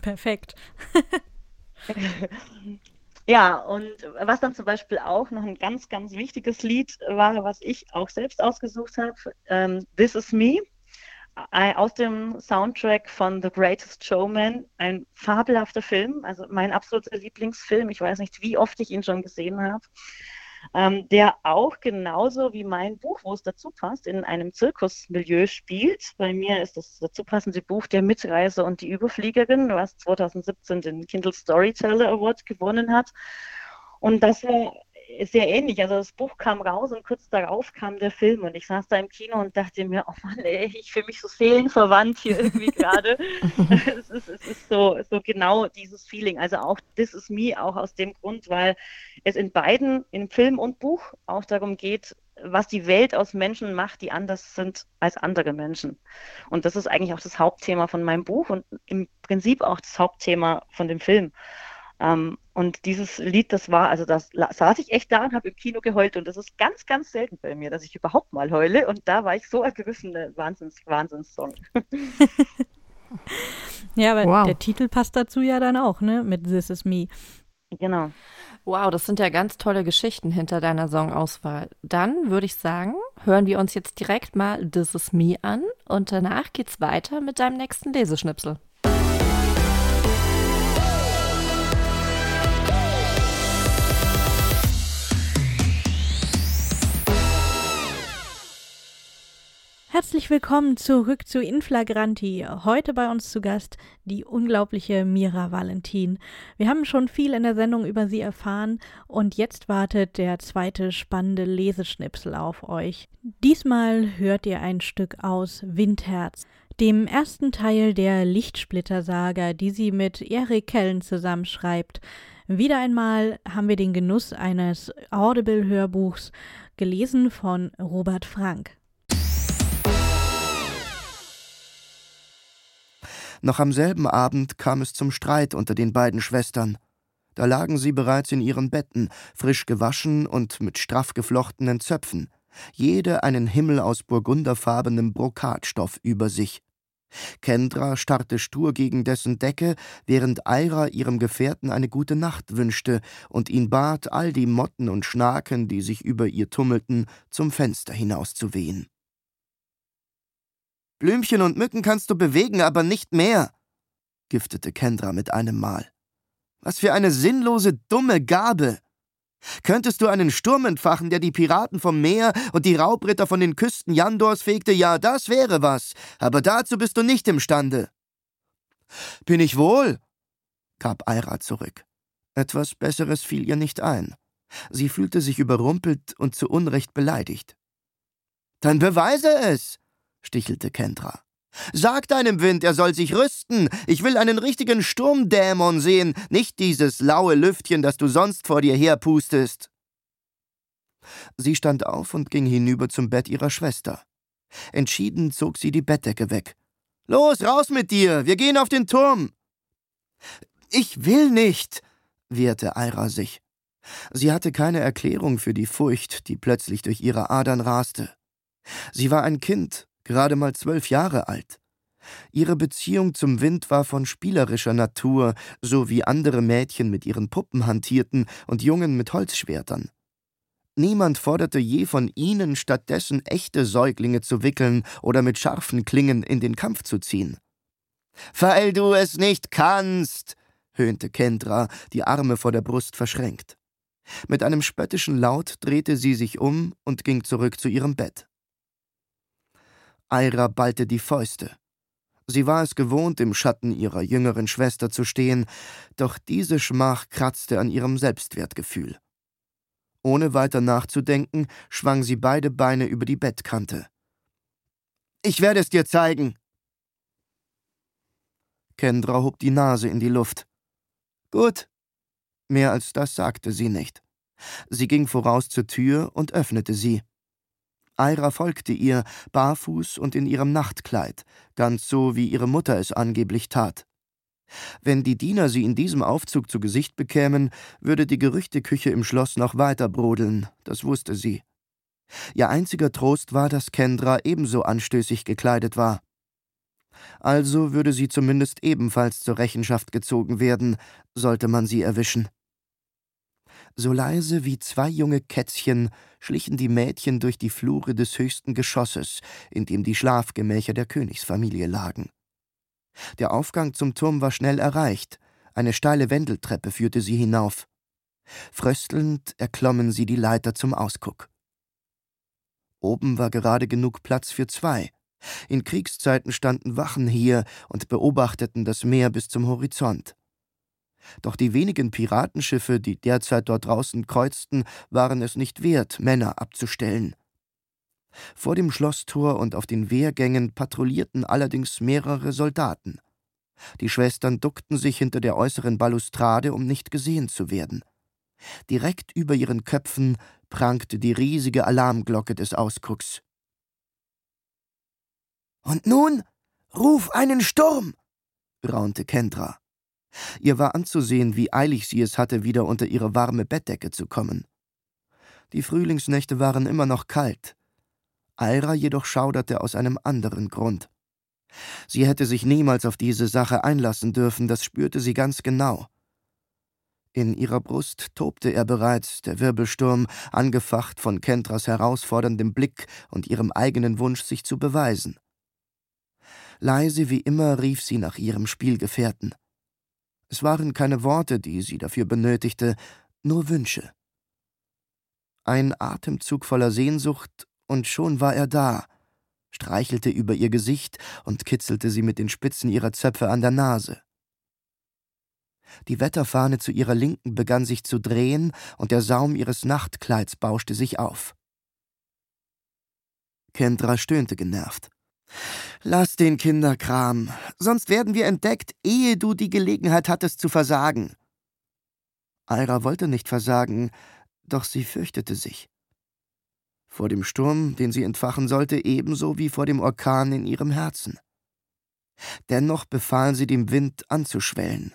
Perfekt. Ja, und was dann zum Beispiel auch noch ein ganz, ganz wichtiges Lied war, was ich auch selbst ausgesucht habe, ähm, This Is Me, äh, aus dem Soundtrack von The Greatest Showman, ein fabelhafter Film, also mein absoluter Lieblingsfilm. Ich weiß nicht, wie oft ich ihn schon gesehen habe ähm, der auch genauso wie mein Buch, wo es dazu passt, in einem Zirkusmilieu spielt. Bei mir ist das dazu passende Buch Der Mitreiser und die Überfliegerin, was 2017 den Kindle Storyteller Award gewonnen hat. Und das war sehr ähnlich. Also das Buch kam raus und kurz darauf kam der Film und ich saß da im Kino und dachte mir, oh Mann, ey, ich fühle mich so seelenverwandt hier irgendwie gerade. es, ist, es ist so, so genau dieses Feeling. Also auch This is Me, auch aus dem Grund, weil es in beiden, in Film und Buch, auch darum geht, was die Welt aus Menschen macht, die anders sind als andere Menschen. Und das ist eigentlich auch das Hauptthema von meinem Buch und im Prinzip auch das Hauptthema von dem Film. Ähm, und dieses Lied, das war, also das saß ich echt da und habe im Kino geheult und das ist ganz, ganz selten bei mir, dass ich überhaupt mal heule und da war ich so ergriffen, Wahnsinns, Wahnsinnssong. ja, aber wow. der Titel passt dazu ja dann auch, ne, mit This Is Me. Genau. Wow, das sind ja ganz tolle Geschichten hinter deiner Songauswahl. Dann würde ich sagen, hören wir uns jetzt direkt mal This Is Me an und danach geht's weiter mit deinem nächsten Leseschnipsel. Herzlich willkommen zurück zu Inflagranti. Heute bei uns zu Gast die unglaubliche Mira Valentin. Wir haben schon viel in der Sendung über sie erfahren und jetzt wartet der zweite spannende Leseschnipsel auf euch. Diesmal hört ihr ein Stück aus Windherz, dem ersten Teil der Lichtsplitter-Saga, die sie mit Erik Kellen zusammenschreibt. Wieder einmal haben wir den Genuss eines Audible-Hörbuchs, gelesen von Robert Frank. Noch am selben Abend kam es zum Streit unter den beiden Schwestern. Da lagen sie bereits in ihren Betten, frisch gewaschen und mit straff geflochtenen Zöpfen, jede einen Himmel aus burgunderfarbenem Brokatstoff über sich. Kendra starrte stur gegen dessen Decke, während Eira ihrem Gefährten eine gute Nacht wünschte und ihn bat, all die Motten und Schnaken, die sich über ihr tummelten, zum Fenster hinauszuwehen. Blümchen und Mücken kannst du bewegen, aber nicht mehr, giftete Kendra mit einem Mal. Was für eine sinnlose, dumme Gabe! Könntest du einen Sturm entfachen, der die Piraten vom Meer und die Raubritter von den Küsten Jandors fegte, ja, das wäre was, aber dazu bist du nicht imstande. Bin ich wohl, gab Eira zurück. Etwas Besseres fiel ihr nicht ein. Sie fühlte sich überrumpelt und zu Unrecht beleidigt. Dann beweise es, stichelte Kendra. Sag deinem Wind, er soll sich rüsten. Ich will einen richtigen Sturmdämon sehen, nicht dieses laue Lüftchen, das du sonst vor dir herpustest. Sie stand auf und ging hinüber zum Bett ihrer Schwester. Entschieden zog sie die Bettdecke weg. Los, raus mit dir, wir gehen auf den Turm. Ich will nicht, wehrte Eira sich. Sie hatte keine Erklärung für die Furcht, die plötzlich durch ihre Adern raste. Sie war ein Kind gerade mal zwölf Jahre alt. Ihre Beziehung zum Wind war von spielerischer Natur, so wie andere Mädchen mit ihren Puppen hantierten und Jungen mit Holzschwertern. Niemand forderte je von ihnen, stattdessen echte Säuglinge zu wickeln oder mit scharfen Klingen in den Kampf zu ziehen. Weil du es nicht kannst, höhnte Kendra, die Arme vor der Brust verschränkt. Mit einem spöttischen Laut drehte sie sich um und ging zurück zu ihrem Bett. Eira ballte die Fäuste. Sie war es gewohnt, im Schatten ihrer jüngeren Schwester zu stehen, doch diese Schmach kratzte an ihrem Selbstwertgefühl. Ohne weiter nachzudenken, schwang sie beide Beine über die Bettkante. Ich werde es dir zeigen. Kendra hob die Nase in die Luft. Gut. Mehr als das sagte sie nicht. Sie ging voraus zur Tür und öffnete sie. Eira folgte ihr, barfuß und in ihrem Nachtkleid, ganz so wie ihre Mutter es angeblich tat. Wenn die Diener sie in diesem Aufzug zu Gesicht bekämen, würde die Gerüchteküche im Schloss noch weiter brodeln, das wusste sie. Ihr einziger Trost war, dass Kendra ebenso anstößig gekleidet war. Also würde sie zumindest ebenfalls zur Rechenschaft gezogen werden, sollte man sie erwischen. So leise wie zwei junge Kätzchen schlichen die Mädchen durch die Flure des höchsten Geschosses, in dem die Schlafgemächer der Königsfamilie lagen. Der Aufgang zum Turm war schnell erreicht, eine steile Wendeltreppe führte sie hinauf. Fröstelnd erklommen sie die Leiter zum Ausguck. Oben war gerade genug Platz für zwei. In Kriegszeiten standen Wachen hier und beobachteten das Meer bis zum Horizont. Doch die wenigen Piratenschiffe, die derzeit dort draußen kreuzten, waren es nicht wert, Männer abzustellen. Vor dem Schlosstor und auf den Wehrgängen patrouillierten allerdings mehrere Soldaten. Die Schwestern duckten sich hinter der äußeren Balustrade, um nicht gesehen zu werden. Direkt über ihren Köpfen prangte die riesige Alarmglocke des Ausgucks. Und nun ruf einen Sturm, raunte Kendra. Ihr war anzusehen, wie eilig sie es hatte, wieder unter ihre warme Bettdecke zu kommen. Die Frühlingsnächte waren immer noch kalt. Alra jedoch schauderte aus einem anderen Grund. Sie hätte sich niemals auf diese Sache einlassen dürfen, das spürte sie ganz genau. In ihrer Brust tobte er bereits, der Wirbelsturm, angefacht von Kentras herausforderndem Blick und ihrem eigenen Wunsch, sich zu beweisen. Leise wie immer rief sie nach ihrem Spielgefährten. Es waren keine Worte, die sie dafür benötigte, nur Wünsche. Ein Atemzug voller Sehnsucht, und schon war er da, streichelte über ihr Gesicht und kitzelte sie mit den Spitzen ihrer Zöpfe an der Nase. Die Wetterfahne zu ihrer Linken begann sich zu drehen, und der Saum ihres Nachtkleids bauschte sich auf. Kendra stöhnte genervt. Lass den Kinderkram, sonst werden wir entdeckt, ehe du die Gelegenheit hattest zu versagen. Aira wollte nicht versagen, doch sie fürchtete sich. Vor dem Sturm, den sie entfachen sollte, ebenso wie vor dem Orkan in ihrem Herzen. Dennoch befahl sie dem Wind anzuschwellen.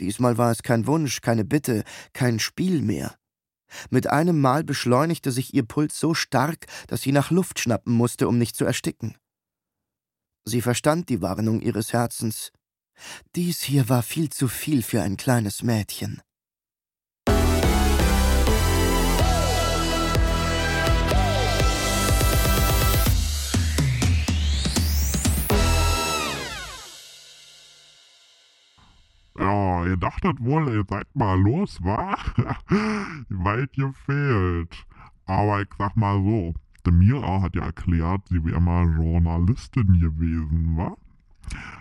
Diesmal war es kein Wunsch, keine Bitte, kein Spiel mehr. Mit einem Mal beschleunigte sich ihr Puls so stark, dass sie nach Luft schnappen musste, um nicht zu ersticken. Sie verstand die Warnung ihres Herzens. Dies hier war viel zu viel für ein kleines Mädchen. Ja, ihr dachtet wohl, ihr seid mal los, wa? Weit gefehlt. Aber ich sag mal so, die Mira hat ja erklärt, sie wäre mal Journalistin gewesen, wa?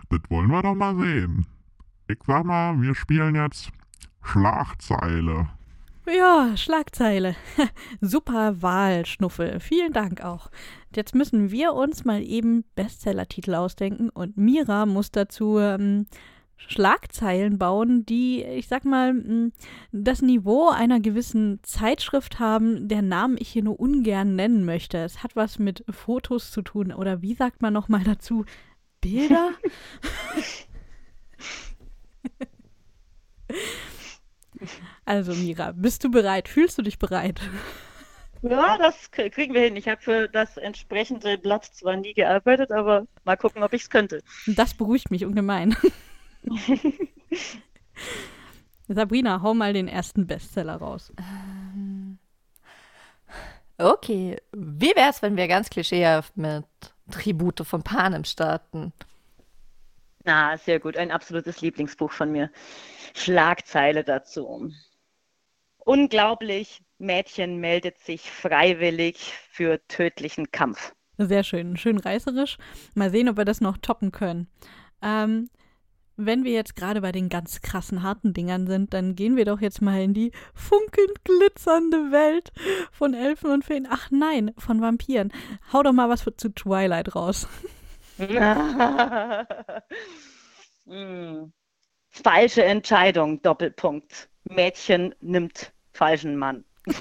Das wollen wir doch mal sehen. Ich sag mal, wir spielen jetzt Schlagzeile. Ja, Schlagzeile. Super Wahl, Schnuffel. Vielen Dank auch. Jetzt müssen wir uns mal eben Bestsellertitel ausdenken und Mira muss dazu ähm, Schlagzeilen bauen, die, ich sag mal, das Niveau einer gewissen Zeitschrift haben, deren Namen ich hier nur ungern nennen möchte. Es hat was mit Fotos zu tun oder wie sagt man nochmal dazu? Bilder? also Mira, bist du bereit? Fühlst du dich bereit? Ja, das kriegen wir hin. Ich habe für das entsprechende Blatt zwar nie gearbeitet, aber mal gucken, ob ich es könnte. Das beruhigt mich ungemein. Sabrina, hau mal den ersten Bestseller raus. Ähm, okay, wie wäre es, wenn wir ganz klischeehaft mit Tribute von Panem starten? Na, sehr gut. Ein absolutes Lieblingsbuch von mir. Schlagzeile dazu. Unglaublich, Mädchen meldet sich freiwillig für tödlichen Kampf. Sehr schön, schön reißerisch. Mal sehen, ob wir das noch toppen können. Ähm, wenn wir jetzt gerade bei den ganz krassen harten Dingern sind, dann gehen wir doch jetzt mal in die funkelnd glitzernde Welt von Elfen und Feen. Ach nein, von Vampiren. Hau doch mal was zu Twilight raus. hm. Falsche Entscheidung, Doppelpunkt. Mädchen nimmt falschen Mann.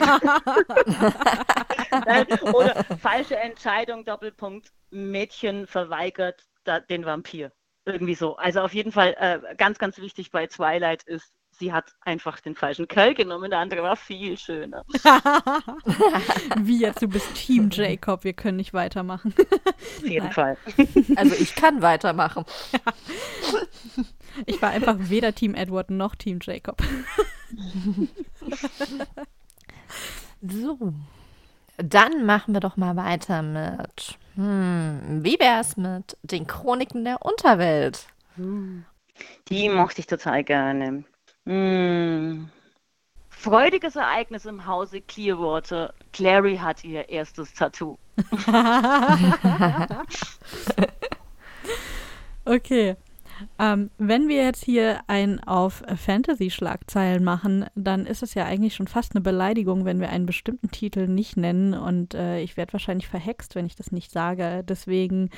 Oder falsche Entscheidung, Doppelpunkt. Mädchen verweigert den Vampir. Irgendwie so. Also auf jeden Fall äh, ganz, ganz wichtig bei Twilight ist, sie hat einfach den falschen Kerl genommen, der andere war viel schöner. Wie jetzt, du bist Team Jacob, wir können nicht weitermachen. Auf jeden Nein. Fall. Also ich kann weitermachen. Ich war einfach weder Team Edward noch Team Jacob. So. Dann machen wir doch mal weiter mit hm, wie wär's mit den Chroniken der Unterwelt? Die mochte ich total gerne. Hm. Freudiges Ereignis im Hause Clearwater. Clary hat ihr erstes Tattoo. okay. Ähm, wenn wir jetzt hier ein auf Fantasy-Schlagzeilen machen, dann ist es ja eigentlich schon fast eine Beleidigung, wenn wir einen bestimmten Titel nicht nennen. Und äh, ich werde wahrscheinlich verhext, wenn ich das nicht sage. Deswegen,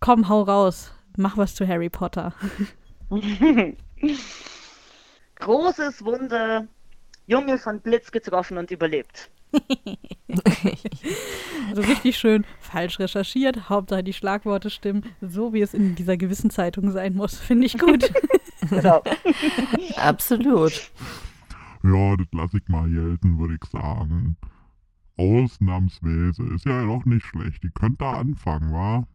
komm, hau raus. Mach was zu Harry Potter. Großes Wunder. Junge von Blitz getroffen und überlebt. also richtig schön falsch recherchiert, Hauptsache die Schlagworte stimmen, so wie es in dieser gewissen Zeitung sein muss. Finde ich gut. genau. Absolut. Ja, das lasse ich mal gelten, würde ich sagen. Ausnahmsweise. Ist ja noch nicht schlecht. Die könnt da anfangen, wa?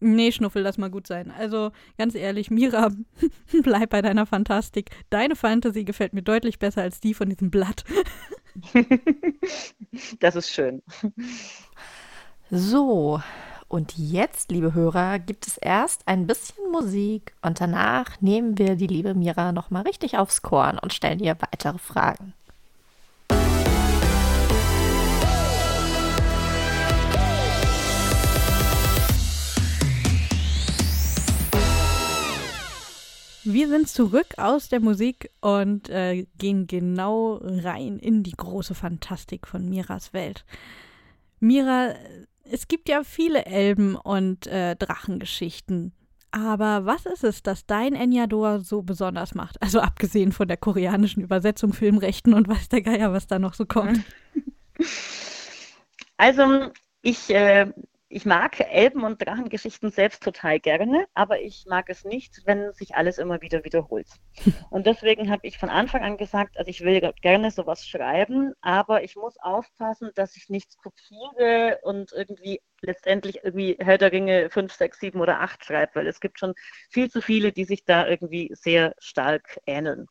Nee, Schnuffel, lass mal gut sein. Also, ganz ehrlich, Mira, bleib bei deiner Fantastik. Deine Fantasy gefällt mir deutlich besser als die von diesem Blatt. das ist schön. So, und jetzt, liebe Hörer, gibt es erst ein bisschen Musik und danach nehmen wir die liebe Mira nochmal richtig aufs Korn und stellen ihr weitere Fragen. Wir sind zurück aus der Musik und äh, gehen genau rein in die große Fantastik von Miras Welt. Mira, es gibt ja viele Elben- und äh, Drachengeschichten. Aber was ist es, das dein Enyador so besonders macht? Also abgesehen von der koreanischen Übersetzung, Filmrechten und weiß der Geier, was da noch so kommt. Also ich äh, ich mag Elben- und Drachengeschichten selbst total gerne, aber ich mag es nicht, wenn sich alles immer wieder wiederholt. Und deswegen habe ich von Anfang an gesagt, also ich will gerne sowas schreiben, aber ich muss aufpassen, dass ich nichts kopiere und irgendwie letztendlich irgendwie Herr der Ringe 5, 6, 7 oder 8 schreibe, weil es gibt schon viel zu viele, die sich da irgendwie sehr stark ähneln.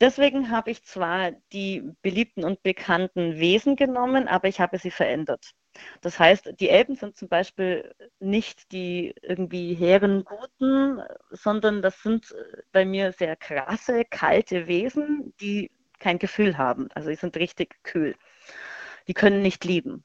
Deswegen habe ich zwar die beliebten und bekannten Wesen genommen, aber ich habe sie verändert. Das heißt, die Elben sind zum Beispiel nicht die irgendwie hehren Guten, sondern das sind bei mir sehr krasse, kalte Wesen, die kein Gefühl haben. Also die sind richtig kühl. Die können nicht lieben.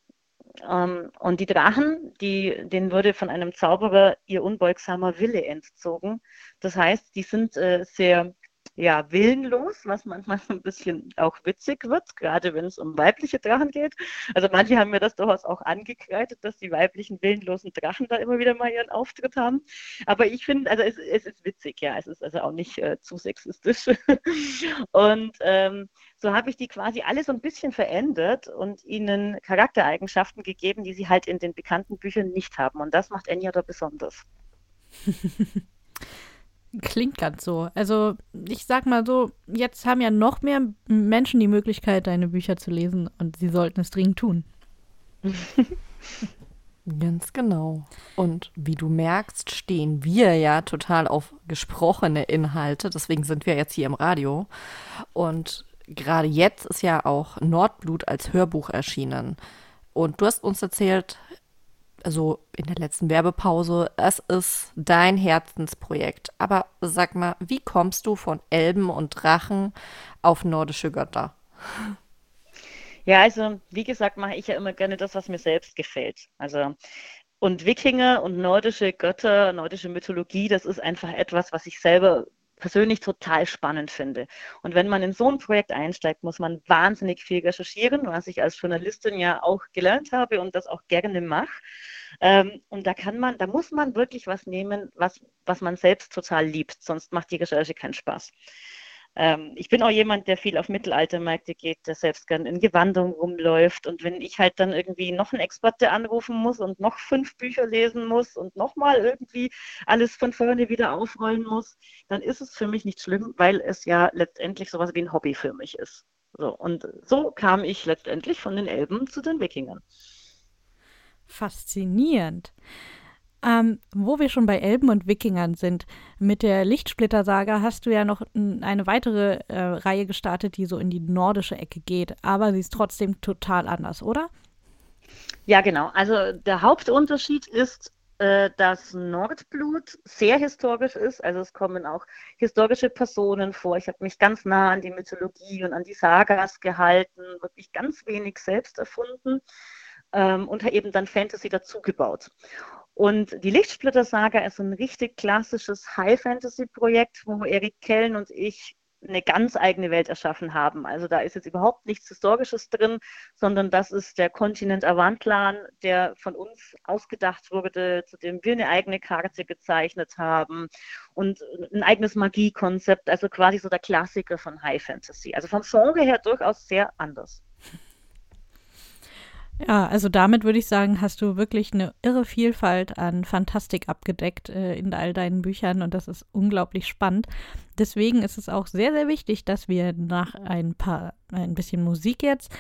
Ähm, und die Drachen, die, denen wurde von einem Zauberer ihr unbeugsamer Wille entzogen. Das heißt, die sind äh, sehr ja, willenlos, was manchmal so ein bisschen auch witzig wird, gerade wenn es um weibliche Drachen geht. Also manche haben mir das durchaus auch angekreidet, dass die weiblichen willenlosen Drachen da immer wieder mal ihren Auftritt haben. Aber ich finde, also es, es, ist witzig, ja, es ist also auch nicht äh, zu sexistisch. und ähm, so habe ich die quasi alle so ein bisschen verändert und ihnen Charaktereigenschaften gegeben, die sie halt in den bekannten Büchern nicht haben. Und das macht Enya da besonders. Klingt ganz so. Also ich sag mal so, jetzt haben ja noch mehr Menschen die Möglichkeit, deine Bücher zu lesen und sie sollten es dringend tun. Ganz genau. Und wie du merkst, stehen wir ja total auf gesprochene Inhalte. Deswegen sind wir jetzt hier im Radio. Und gerade jetzt ist ja auch Nordblut als Hörbuch erschienen. Und du hast uns erzählt, also in der letzten Werbepause, es ist dein Herzensprojekt. Aber sag mal, wie kommst du von Elben und Drachen auf nordische Götter? Ja, also wie gesagt, mache ich ja immer gerne das, was mir selbst gefällt. Also und Wikinger und nordische Götter, nordische Mythologie, das ist einfach etwas, was ich selber persönlich total spannend finde. Und wenn man in so ein Projekt einsteigt, muss man wahnsinnig viel recherchieren, was ich als Journalistin ja auch gelernt habe und das auch gerne mache. Ähm, und da kann man, da muss man wirklich was nehmen, was, was man selbst total liebt, sonst macht die Recherche keinen Spaß. Ähm, ich bin auch jemand, der viel auf Mittelaltermärkte geht, der selbst gern in Gewandung rumläuft. Und wenn ich halt dann irgendwie noch einen Experte anrufen muss und noch fünf Bücher lesen muss und nochmal irgendwie alles von vorne wieder aufrollen muss, dann ist es für mich nicht schlimm, weil es ja letztendlich sowas wie ein Hobby für mich ist. So, und so kam ich letztendlich von den Elben zu den Wikingern. Faszinierend. Ähm, wo wir schon bei Elben und Wikingern sind, mit der Lichtsplitter-Saga hast du ja noch eine weitere äh, Reihe gestartet, die so in die nordische Ecke geht, aber sie ist trotzdem total anders, oder? Ja, genau. Also der Hauptunterschied ist, äh, dass Nordblut sehr historisch ist. Also es kommen auch historische Personen vor. Ich habe mich ganz nah an die Mythologie und an die Sagas gehalten, wirklich ganz wenig selbst erfunden ähm, und eben dann Fantasy dazugebaut. Und die Lichtsplitter-Saga ist ein richtig klassisches High-Fantasy-Projekt, wo Erik Kellen und ich eine ganz eigene Welt erschaffen haben. Also da ist jetzt überhaupt nichts Historisches drin, sondern das ist der Kontinent Avantlan, der von uns ausgedacht wurde, zu dem wir eine eigene Karte gezeichnet haben und ein eigenes Magiekonzept, also quasi so der Klassiker von High Fantasy. Also vom Genre her durchaus sehr anders. Ja, also damit würde ich sagen, hast du wirklich eine irre Vielfalt an Fantastik abgedeckt äh, in all deinen Büchern und das ist unglaublich spannend. Deswegen ist es auch sehr, sehr wichtig, dass wir nach ein paar, ein bisschen Musik jetzt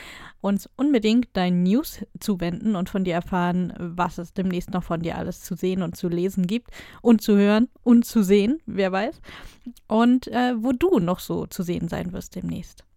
uns unbedingt deinen News zuwenden und von dir erfahren, was es demnächst noch von dir alles zu sehen und zu lesen gibt und zu hören und zu sehen, wer weiß. Und äh, wo du noch so zu sehen sein wirst demnächst.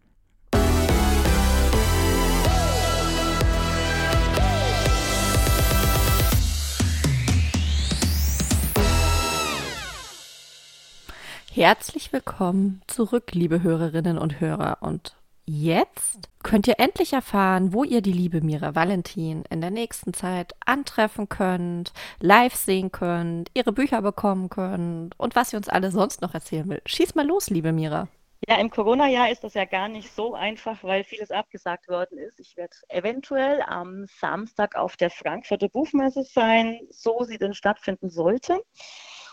Herzlich willkommen zurück, liebe Hörerinnen und Hörer. Und Jetzt könnt ihr endlich erfahren, wo ihr die liebe Mira Valentin in der nächsten Zeit antreffen könnt, live sehen könnt, ihre Bücher bekommen könnt und was sie uns alle sonst noch erzählen will. Schieß mal los, liebe Mira. Ja, im Corona-Jahr ist das ja gar nicht so einfach, weil vieles abgesagt worden ist. Ich werde eventuell am Samstag auf der Frankfurter Buchmesse sein, so sie denn stattfinden sollte.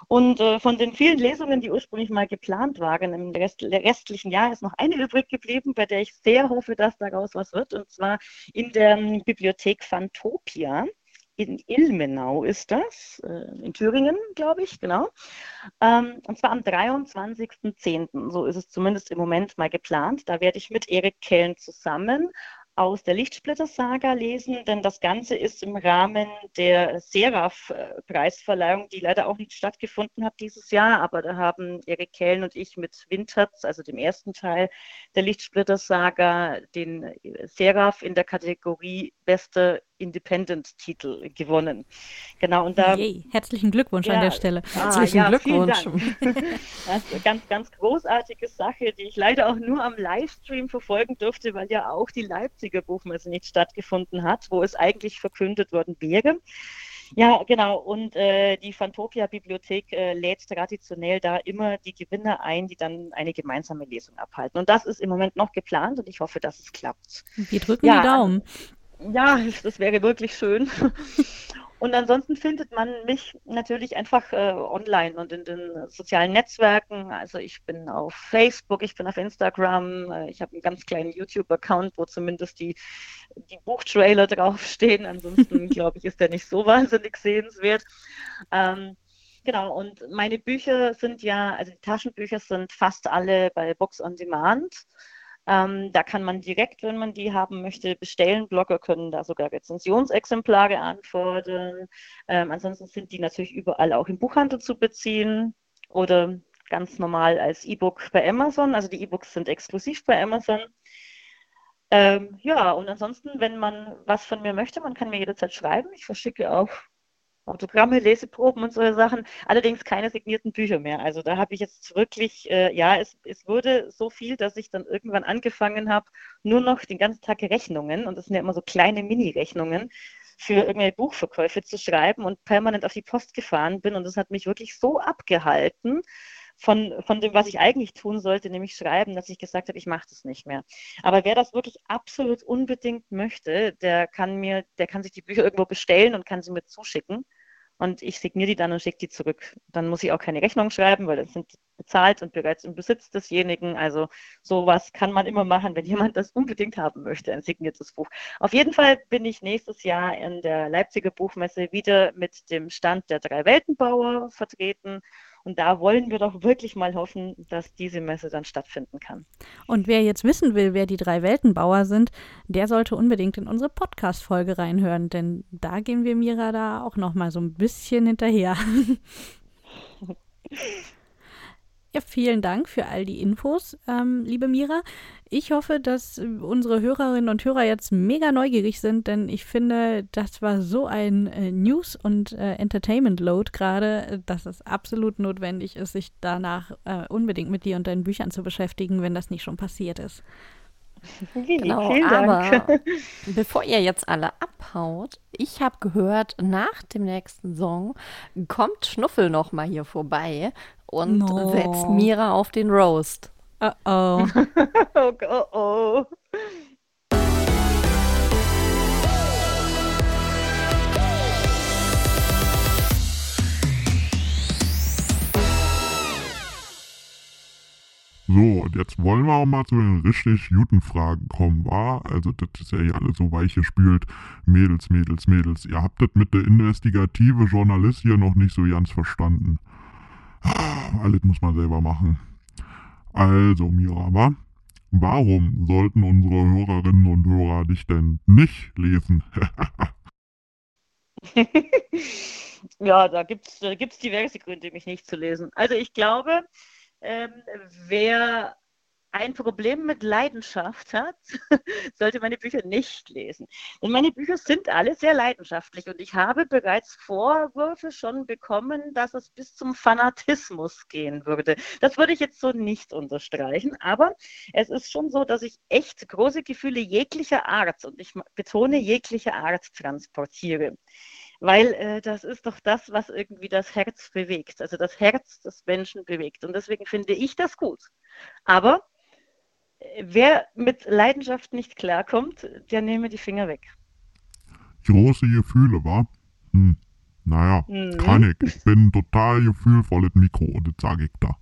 Und äh, von den vielen Lesungen, die ursprünglich mal geplant waren, im Rest, restlichen Jahr ist noch eine übrig geblieben, bei der ich sehr hoffe, dass daraus was wird. Und zwar in der ähm, Bibliothek Fantopia in Ilmenau ist das, äh, in Thüringen, glaube ich, genau. Ähm, und zwar am 23.10., so ist es zumindest im Moment mal geplant. Da werde ich mit Erik Kellen zusammen aus der Lichtsplitter-Saga lesen, denn das Ganze ist im Rahmen der Seraph-Preisverleihung, die leider auch nicht stattgefunden hat dieses Jahr, aber da haben Erik Kellen und ich mit Winterz, also dem ersten Teil der Lichtsplitter-Saga, den Seraph in der Kategorie beste Independent-Titel gewonnen. Genau, und da. Yay. Herzlichen Glückwunsch ja, an der Stelle. Ah, Herzlichen ja, Glückwunsch. das ist eine ganz, ganz großartige Sache, die ich leider auch nur am Livestream verfolgen durfte, weil ja auch die Leipziger Buchmesse nicht stattgefunden hat, wo es eigentlich verkündet worden wäre. Ja, genau. Und äh, die Fantopia Bibliothek äh, lädt traditionell da immer die Gewinner ein, die dann eine gemeinsame Lesung abhalten. Und das ist im Moment noch geplant und ich hoffe, dass es klappt. Wir drücken ja, die Daumen. Ja, das wäre wirklich schön. Und ansonsten findet man mich natürlich einfach äh, online und in den sozialen Netzwerken. Also ich bin auf Facebook, ich bin auf Instagram, äh, ich habe einen ganz kleinen YouTube-Account, wo zumindest die, die Buchtrailer draufstehen. Ansonsten glaube ich, ist der nicht so wahnsinnig sehenswert. Ähm, genau, und meine Bücher sind ja, also die Taschenbücher sind fast alle bei Books on Demand. Ähm, da kann man direkt, wenn man die haben möchte, bestellen. Blogger können da sogar Rezensionsexemplare anfordern. Ähm, ansonsten sind die natürlich überall auch im Buchhandel zu beziehen oder ganz normal als E-Book bei Amazon. Also die E-Books sind exklusiv bei Amazon. Ähm, ja, und ansonsten, wenn man was von mir möchte, man kann mir jederzeit schreiben. Ich verschicke auch Autogramme, Leseproben und solche Sachen. Allerdings keine signierten Bücher mehr. Also da habe ich jetzt wirklich, äh, ja, es, es wurde so viel, dass ich dann irgendwann angefangen habe, nur noch den ganzen Tag Rechnungen, und das sind ja immer so kleine Mini-Rechnungen, für irgendwelche Buchverkäufe zu schreiben und permanent auf die Post gefahren bin. Und das hat mich wirklich so abgehalten, von, von dem, was ich eigentlich tun sollte, nämlich schreiben, dass ich gesagt habe, ich mache das nicht mehr. Aber wer das wirklich absolut unbedingt möchte, der kann mir, der kann sich die Bücher irgendwo bestellen und kann sie mir zuschicken und ich signiere die dann und schicke die zurück. Dann muss ich auch keine Rechnung schreiben, weil das sind bezahlt und bereits im Besitz desjenigen. Also sowas kann man immer machen, wenn jemand das unbedingt haben möchte, ein signiertes Buch. Auf jeden Fall bin ich nächstes Jahr in der Leipziger Buchmesse wieder mit dem Stand der drei Weltenbauer vertreten und da wollen wir doch wirklich mal hoffen, dass diese Messe dann stattfinden kann. Und wer jetzt wissen will, wer die drei Weltenbauer sind, der sollte unbedingt in unsere Podcast-Folge reinhören, denn da gehen wir Mira da auch noch mal so ein bisschen hinterher. Ja, vielen Dank für all die Infos, ähm, liebe Mira. Ich hoffe, dass unsere Hörerinnen und Hörer jetzt mega neugierig sind, denn ich finde, das war so ein äh, News- und äh, Entertainment-Load gerade, dass es absolut notwendig ist, sich danach äh, unbedingt mit dir und deinen Büchern zu beschäftigen, wenn das nicht schon passiert ist. Genau, aber bevor ihr jetzt alle abhaut, ich habe gehört, nach dem nächsten Song kommt Schnuffel noch mal hier vorbei und no. setzt Mira auf den Roast. Uh oh. oh, oh, oh. So, und jetzt wollen wir auch mal zu den richtig guten Fragen kommen, wa? Also, das ist ja hier alles so weich gespült. Mädels, Mädels, Mädels. Ihr habt das mit der investigative Journalist hier noch nicht so ganz verstanden. Alles muss man selber machen. Also, Mira, wa? Warum sollten unsere Hörerinnen und Hörer dich denn nicht lesen? ja, da gibt es da gibt's diverse Gründe, mich nicht zu lesen. Also ich glaube, ähm, wer ein Problem mit Leidenschaft hat, sollte meine Bücher nicht lesen. Denn meine Bücher sind alle sehr leidenschaftlich und ich habe bereits Vorwürfe schon bekommen, dass es bis zum Fanatismus gehen würde. Das würde ich jetzt so nicht unterstreichen, aber es ist schon so, dass ich echt große Gefühle jeglicher Art und ich betone jeglicher Art transportiere weil äh, das ist doch das, was irgendwie das Herz bewegt, also das Herz des Menschen bewegt. Und deswegen finde ich das gut. Aber wer mit Leidenschaft nicht klarkommt, der nehme die Finger weg. Große Gefühle, wa? Hm. Naja, mhm. kann ich. Ich bin total gefühlvolles Mikro, das sage ich da.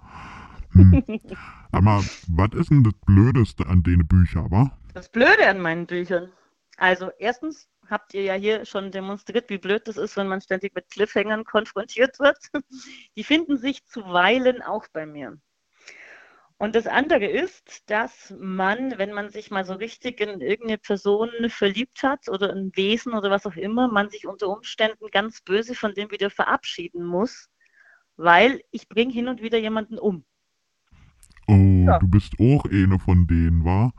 Hm. Aber was ist denn das Blödeste an den Büchern, wa? Das Blöde an meinen Büchern? Also, erstens habt ihr ja hier schon demonstriert, wie blöd das ist, wenn man ständig mit Cliffhangern konfrontiert wird. Die finden sich zuweilen auch bei mir. Und das andere ist, dass man, wenn man sich mal so richtig in irgendeine Person verliebt hat oder ein Wesen oder was auch immer, man sich unter Umständen ganz böse von dem wieder verabschieden muss, weil ich bringe hin und wieder jemanden um. Oh, ja. du bist auch eine von denen, wa?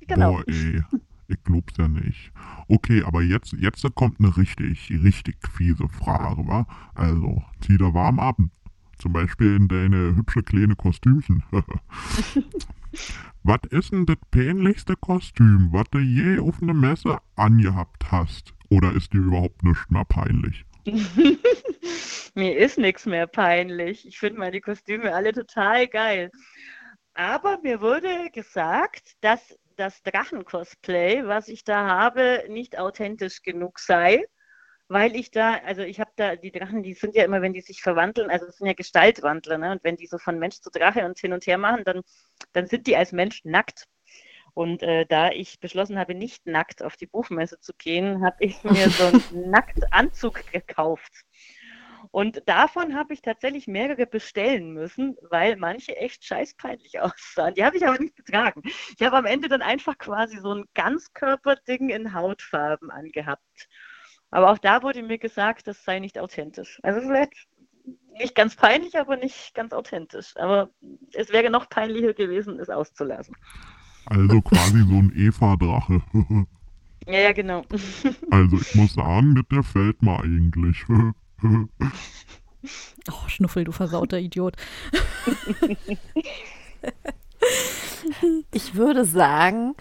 Genau. Boah, ey. Ich glaub's ja nicht. Okay, aber jetzt, jetzt kommt eine richtig, richtig fiese Frage, wa? Also, zieh da warm ab. Zum Beispiel in deine hübsche kleine Kostümchen. was ist denn das peinlichste Kostüm, was du je auf einer Messe angehabt hast? Oder ist dir überhaupt nichts mehr peinlich? Mir ist nichts mehr peinlich. Ich finde meine Kostüme alle total geil. Aber mir wurde gesagt, dass das Drachen-Cosplay, was ich da habe, nicht authentisch genug sei weil ich da, also ich habe da, die Drachen, die sind ja immer, wenn die sich verwandeln, also es sind ja Gestaltwandler, ne? Und wenn die so von Mensch zu Drache und hin und her machen, dann, dann sind die als Mensch nackt. Und äh, da ich beschlossen habe, nicht nackt auf die Buchmesse zu gehen, habe ich mir so einen Nacktanzug gekauft. Und davon habe ich tatsächlich mehrere bestellen müssen, weil manche echt scheißpeinlich aussahen. Die habe ich aber nicht getragen. Ich habe am Ende dann einfach quasi so ein Ganzkörperding in Hautfarben angehabt. Aber auch da wurde mir gesagt, das sei nicht authentisch. Also vielleicht nicht ganz peinlich, aber nicht ganz authentisch. Aber es wäre noch peinlicher gewesen, es auszulassen. Also quasi so ein Eva-Drache. ja, ja, genau. also ich muss sagen, mit der fällt mir eigentlich. oh, Schnuffel, du versauter Idiot. ich würde sagen,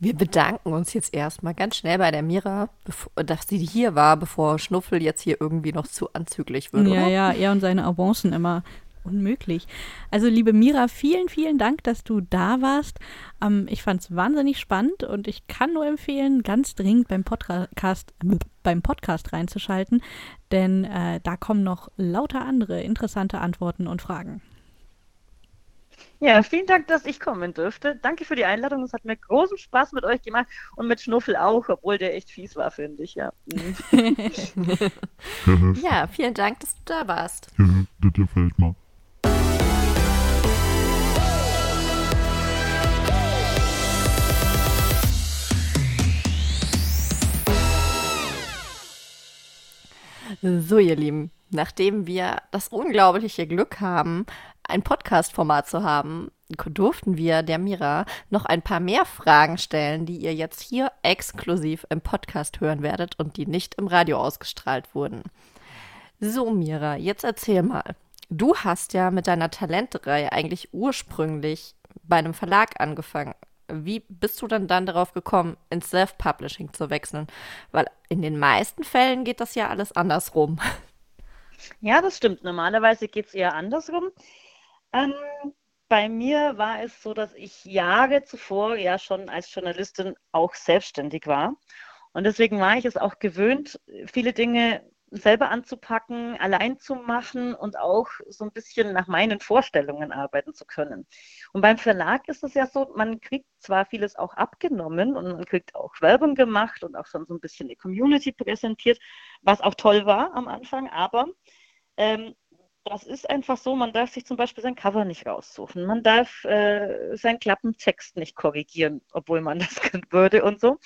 wir bedanken uns jetzt erstmal ganz schnell bei der Mira, dass sie hier war, bevor Schnuffel jetzt hier irgendwie noch zu anzüglich wird. Ja, oder? ja, er und seine Avancen immer unmöglich. Also, liebe Mira, vielen, vielen Dank, dass du da warst. Ähm, ich fand es wahnsinnig spannend und ich kann nur empfehlen, ganz dringend beim Podcast, beim Podcast reinzuschalten, denn äh, da kommen noch lauter andere interessante Antworten und Fragen. Ja, vielen Dank, dass ich kommen durfte. Danke für die Einladung. Es hat mir großen Spaß mit euch gemacht und mit Schnuffel auch, obwohl der echt fies war, finde ich, ja. ja, vielen Dank, dass du da warst. Ja, das gefällt mir. So, ihr Lieben, nachdem wir das unglaubliche Glück haben, ein Podcast-Format zu haben, durften wir der Mira noch ein paar mehr Fragen stellen, die ihr jetzt hier exklusiv im Podcast hören werdet und die nicht im Radio ausgestrahlt wurden. So, Mira, jetzt erzähl mal. Du hast ja mit deiner Talentreihe eigentlich ursprünglich bei einem Verlag angefangen. Wie bist du dann dann darauf gekommen, ins Self-Publishing zu wechseln? Weil in den meisten Fällen geht das ja alles andersrum. Ja, das stimmt. Normalerweise geht es eher andersrum. Ähm, bei mir war es so, dass ich Jahre zuvor ja schon als Journalistin auch selbstständig war. Und deswegen war ich es auch gewöhnt, viele Dinge selber anzupacken, allein zu machen und auch so ein bisschen nach meinen Vorstellungen arbeiten zu können. Und beim Verlag ist es ja so, man kriegt zwar vieles auch abgenommen und man kriegt auch Werbung gemacht und auch schon so ein bisschen die Community präsentiert, was auch toll war am Anfang, aber ähm, das ist einfach so, man darf sich zum Beispiel sein Cover nicht raussuchen. Man darf äh, seinen Klappentext nicht korrigieren, obwohl man das können würde und so.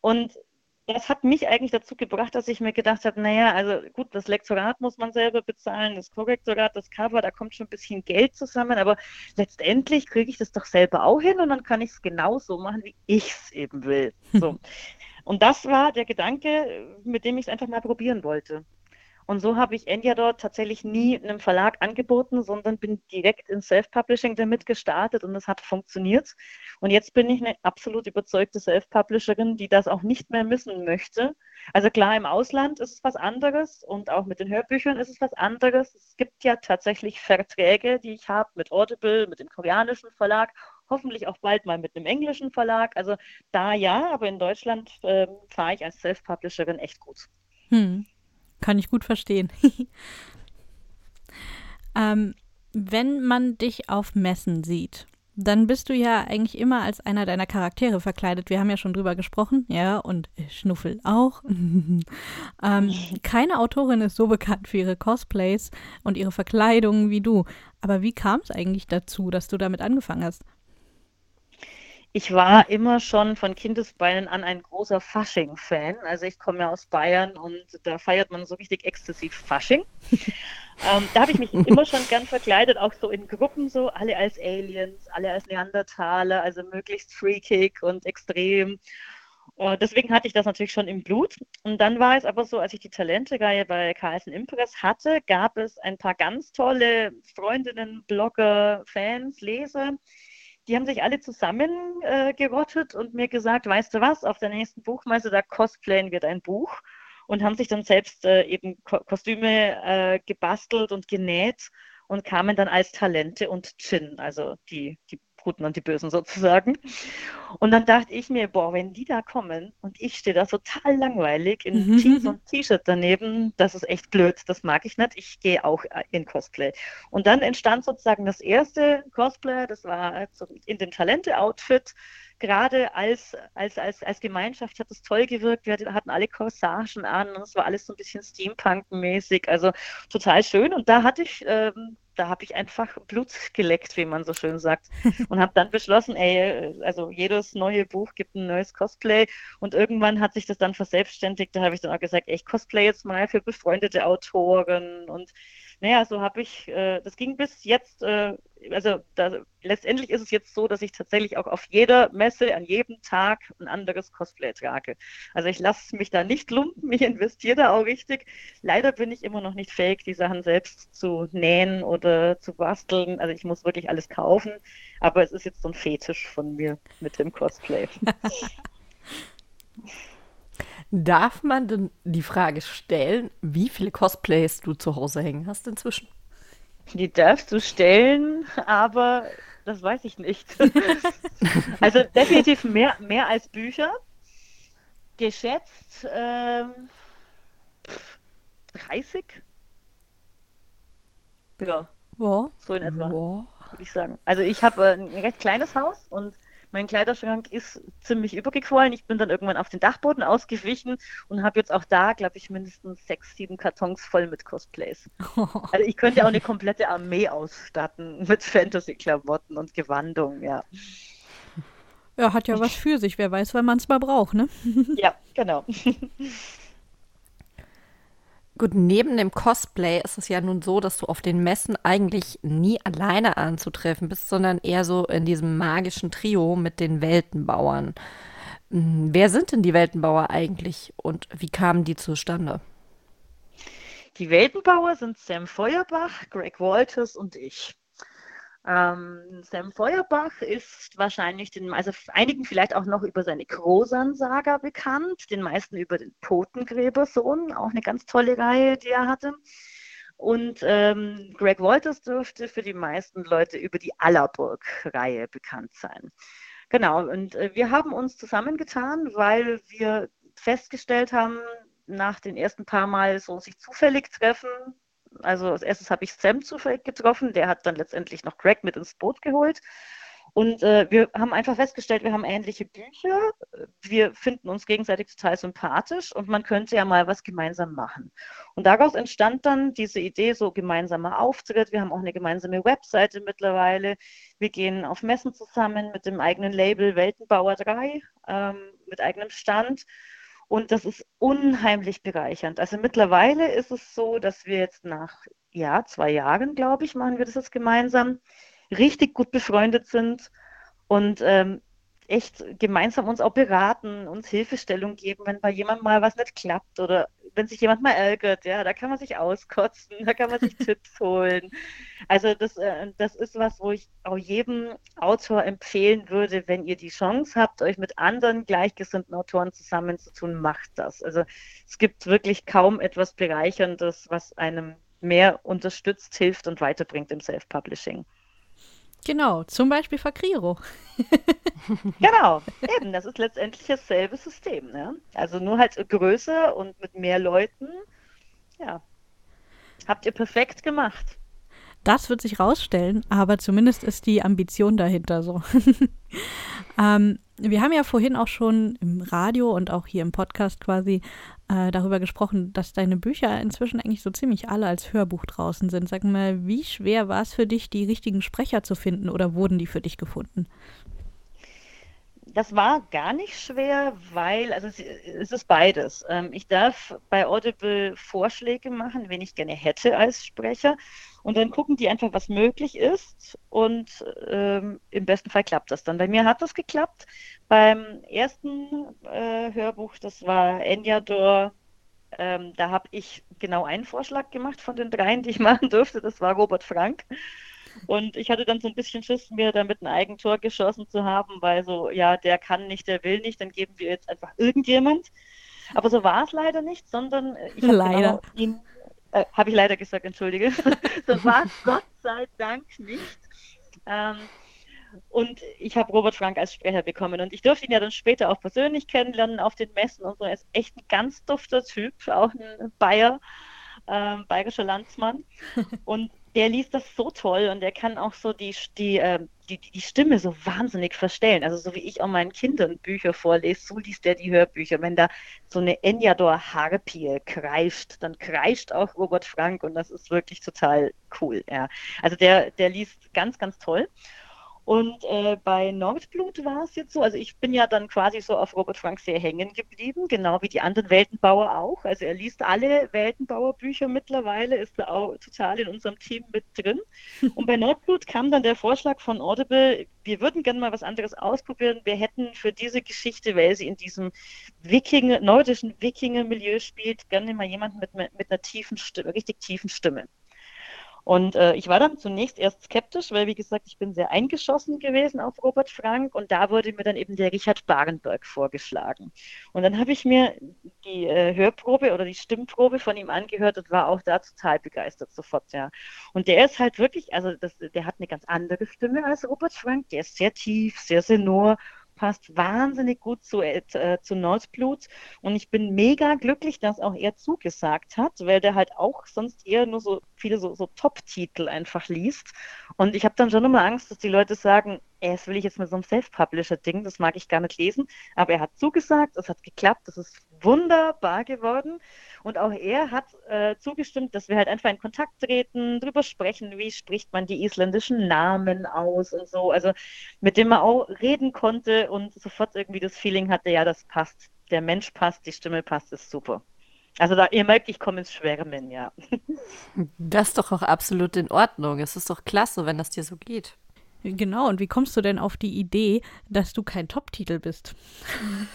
Und das hat mich eigentlich dazu gebracht, dass ich mir gedacht habe, naja, also gut, das Lektorat muss man selber bezahlen, das Korrektorat, das Cover, da kommt schon ein bisschen Geld zusammen, aber letztendlich kriege ich das doch selber auch hin und dann kann ich es genauso machen, wie ich es eben will. So. und das war der Gedanke, mit dem ich es einfach mal probieren wollte. Und so habe ich Enya dort tatsächlich nie einem Verlag angeboten, sondern bin direkt in Self-Publishing damit gestartet und es hat funktioniert. Und jetzt bin ich eine absolut überzeugte Self-Publisherin, die das auch nicht mehr missen möchte. Also klar, im Ausland ist es was anderes und auch mit den Hörbüchern ist es was anderes. Es gibt ja tatsächlich Verträge, die ich habe mit Audible, mit dem koreanischen Verlag, hoffentlich auch bald mal mit einem englischen Verlag. Also da ja, aber in Deutschland äh, fahre ich als Self-Publisherin echt gut. Hm. Kann ich gut verstehen. ähm, wenn man dich auf Messen sieht, dann bist du ja eigentlich immer als einer deiner Charaktere verkleidet. Wir haben ja schon drüber gesprochen, ja, und Schnuffel auch. ähm, keine Autorin ist so bekannt für ihre Cosplays und ihre Verkleidungen wie du. Aber wie kam es eigentlich dazu, dass du damit angefangen hast? Ich war immer schon von Kindesbeinen an ein großer Fasching-Fan. Also ich komme ja aus Bayern und da feiert man so richtig exzessiv Fasching. ähm, da habe ich mich immer schon gern verkleidet, auch so in Gruppen so, alle als Aliens, alle als Neandertaler, also möglichst freakig und extrem. Und deswegen hatte ich das natürlich schon im Blut. Und dann war es aber so, als ich die Talente-Reihe bei Carlsen Impress hatte, gab es ein paar ganz tolle Freundinnen, Blogger, Fans, Leser, die haben sich alle zusammengerottet äh, und mir gesagt, weißt du was, auf der nächsten Buchmesse, da cosplayen wir dein Buch. Und haben sich dann selbst äh, eben Ko Kostüme äh, gebastelt und genäht und kamen dann als Talente und Chin, also die, die Guten und die Bösen sozusagen. Und dann dachte ich mir, boah, wenn die da kommen und ich stehe da total langweilig in mhm. Jeans und T-Shirt daneben, das ist echt blöd, das mag ich nicht, ich gehe auch äh, in Cosplay. Und dann entstand sozusagen das erste Cosplay, das war in dem Talente-Outfit, gerade als, als, als, als Gemeinschaft hat es toll gewirkt. Wir hatten alle Corsagen an und es war alles so ein bisschen Steampunk-mäßig, also total schön. Und da hatte ich ähm, da habe ich einfach Blut geleckt, wie man so schön sagt. Und habe dann beschlossen, ey, also jedes neue Buch gibt ein neues Cosplay. Und irgendwann hat sich das dann verselbstständigt. Da habe ich dann auch gesagt, ey, ich cosplay jetzt mal für befreundete Autoren und naja, so habe ich, äh, das ging bis jetzt, äh, also da, letztendlich ist es jetzt so, dass ich tatsächlich auch auf jeder Messe, an jedem Tag ein anderes Cosplay trage. Also ich lasse mich da nicht lumpen, ich investiere da auch richtig. Leider bin ich immer noch nicht fähig, die Sachen selbst zu nähen oder zu basteln. Also ich muss wirklich alles kaufen. Aber es ist jetzt so ein Fetisch von mir mit dem Cosplay. Darf man denn die Frage stellen, wie viele Cosplays du zu Hause hängen hast inzwischen? Die darfst du stellen, aber das weiß ich nicht. also definitiv mehr, mehr als Bücher. Geschätzt ähm, 30. Ja. Wow. So in etwa, wow. würde ich sagen. Also ich habe ein recht kleines Haus und mein Kleiderschrank ist ziemlich übergequollen. Ich bin dann irgendwann auf den Dachboden ausgewichen und habe jetzt auch da, glaube ich, mindestens sechs, sieben Kartons voll mit Cosplays. Also ich könnte auch eine komplette Armee ausstatten mit Fantasy-Klamotten und Gewandung, ja. Ja, hat ja was für sich. Wer weiß, wann man es mal braucht, ne? ja, genau. Gut, neben dem Cosplay ist es ja nun so, dass du auf den Messen eigentlich nie alleine anzutreffen bist, sondern eher so in diesem magischen Trio mit den Weltenbauern. Hm, wer sind denn die Weltenbauer eigentlich und wie kamen die zustande? Die Weltenbauer sind Sam Feuerbach, Greg Walters und ich. Ähm, Sam Feuerbach ist wahrscheinlich den, also einigen vielleicht auch noch über seine Krosan-Saga bekannt, den meisten über den Totengräbersohn, auch eine ganz tolle Reihe, die er hatte. Und ähm, Greg Walters dürfte für die meisten Leute über die Allerburg-Reihe bekannt sein. Genau, und äh, wir haben uns zusammengetan, weil wir festgestellt haben, nach den ersten paar Mal so sich zufällig treffen, also als erstes habe ich Sam zufällig getroffen, der hat dann letztendlich noch Greg mit ins Boot geholt. Und äh, wir haben einfach festgestellt, wir haben ähnliche Bücher, wir finden uns gegenseitig total sympathisch und man könnte ja mal was gemeinsam machen. Und daraus entstand dann diese Idee, so gemeinsamer Auftritt. Wir haben auch eine gemeinsame Webseite mittlerweile. Wir gehen auf Messen zusammen mit dem eigenen Label Weltenbauer 3, ähm, mit eigenem Stand Und das ist unheimlich bereichernd. Also mittlerweile ist es so, dass wir jetzt nach ja, zwei Jahren, glaube ich, machen wir das jetzt gemeinsam, richtig gut befreundet sind und ähm, echt gemeinsam uns auch beraten, uns Hilfestellung geben, wenn bei jemandem mal was nicht klappt oder wenn sich jemand mal ärgert, ja, da kann man sich auskotzen, da kann man sich Tipps holen. Also das, äh, das ist was, wo ich auch jedem Autor empfehlen würde, wenn ihr die Chance habt, euch mit anderen gleichgesinnten Autoren zusammenzutun, macht das. Also es gibt wirklich kaum etwas Bereicherndes, was einem mehr unterstützt, hilft und weiterbringt im Self-Publishing. Genau, zum Beispiel Fakriro. genau, eben, das ist letztendlich dasselbe System. Ne? Also nur halt größer und mit mehr Leuten. Ja, habt ihr perfekt gemacht. Das wird sich rausstellen, aber zumindest ist die Ambition dahinter so. ähm, wir haben ja vorhin auch schon im Radio und auch hier im Podcast quasi äh, darüber gesprochen, dass deine Bücher inzwischen eigentlich so ziemlich alle als Hörbuch draußen sind. Sag mal, wie schwer war es für dich, die richtigen Sprecher zu finden oder wurden die für dich gefunden? Das war gar nicht schwer, weil, also es, ist beides. Ähm, ich darf bei Audible Vorschläge machen, wen ich gerne hätte als Sprecher. Und dann gucken die einfach, was möglich ist. Und ähm, im besten Fall klappt das dann. Bei mir hat das geklappt. Beim ersten äh, Hörbuch, das war Enyador, ähm, da habe ich genau einen Vorschlag gemacht von den dreien, die ich machen durfte. Das war Robert Frank. Und ich hatte dann so ein bisschen Schiss, mir damit ein Eigentor geschossen zu haben, weil so, ja, der kann nicht, der will nicht, dann geben wir jetzt einfach irgendjemand. Aber so war es leider nicht, sondern ich habe genau ihn, äh, habe ich leider gesagt, entschuldige. so war es Gott sei Dank nicht. Ähm, und ich habe Robert Frank als Sprecher bekommen. Und ich durfte ihn ja dann später auch persönlich kennenlernen auf den Messen und so. Er ist echt ein ganz dufter Typ, auch ein Bayer, ähm, bayerischer Landsmann. Und der liest das so toll und der kann auch so die, die, äh, die, die Stimme so wahnsinnig verstellen. Also so wie ich auch meinen Kindern Bücher vorlese, so liest der die Hörbücher. Wenn da so eine Enyador Harpie kreischt, dann kreischt auch Robert Frank und das ist wirklich total cool. Ja. Also der, der liest ganz, ganz toll. Und äh, bei Nordblut war es jetzt so, also ich bin ja dann quasi so auf Robert Frank sehr hängen geblieben, genau wie die anderen Weltenbauer auch. Also er liest alle Weltenbauer Bücher mittlerweile, ist er auch total in unserem Team mit drin. Und bei Nordblut kam dann der Vorschlag von Audible, wir würden gerne mal was anderes ausprobieren. Wir hätten für diese Geschichte, weil sie in diesem Wikinger, nordischen Wikinger-Milieu spielt, gerne mal jemanden mit, mit einer tiefen Stimme, richtig tiefen Stimme. Und äh, ich war dann zunächst erst skeptisch, weil, wie gesagt, ich bin sehr eingeschossen gewesen auf Robert Frank und da wurde mir dann eben der Richard Barenberg vorgeschlagen. Und dann habe ich mir die äh, Hörprobe oder die Stimmprobe von ihm angehört und war auch da total begeistert sofort, ja. Und der ist halt wirklich, also das, der hat eine ganz andere Stimme als Robert Frank, der ist sehr tief, sehr sonor passt wahnsinnig gut zu, äh, zu Nordblut. Und ich bin mega glücklich, dass auch er zugesagt hat, weil der halt auch sonst eher nur so viele so, so Top-Titel einfach liest. Und ich habe dann schon immer Angst, dass die Leute sagen, ey, das will ich jetzt mit so einem Self-Publisher-Ding, das mag ich gar nicht lesen. Aber er hat zugesagt, es hat geklappt, das ist wunderbar geworden. Und auch er hat äh, zugestimmt, dass wir halt einfach in Kontakt treten, drüber sprechen, wie spricht man die isländischen Namen aus und so. Also mit dem man auch reden konnte und sofort irgendwie das Feeling hatte, ja, das passt. Der Mensch passt, die Stimme passt, ist super. Also da, ihr merkt, ich komme ins Schwärmen, ja. Das ist doch auch absolut in Ordnung. Es ist doch klasse, wenn das dir so geht. Genau, und wie kommst du denn auf die Idee, dass du kein Top-Titel bist?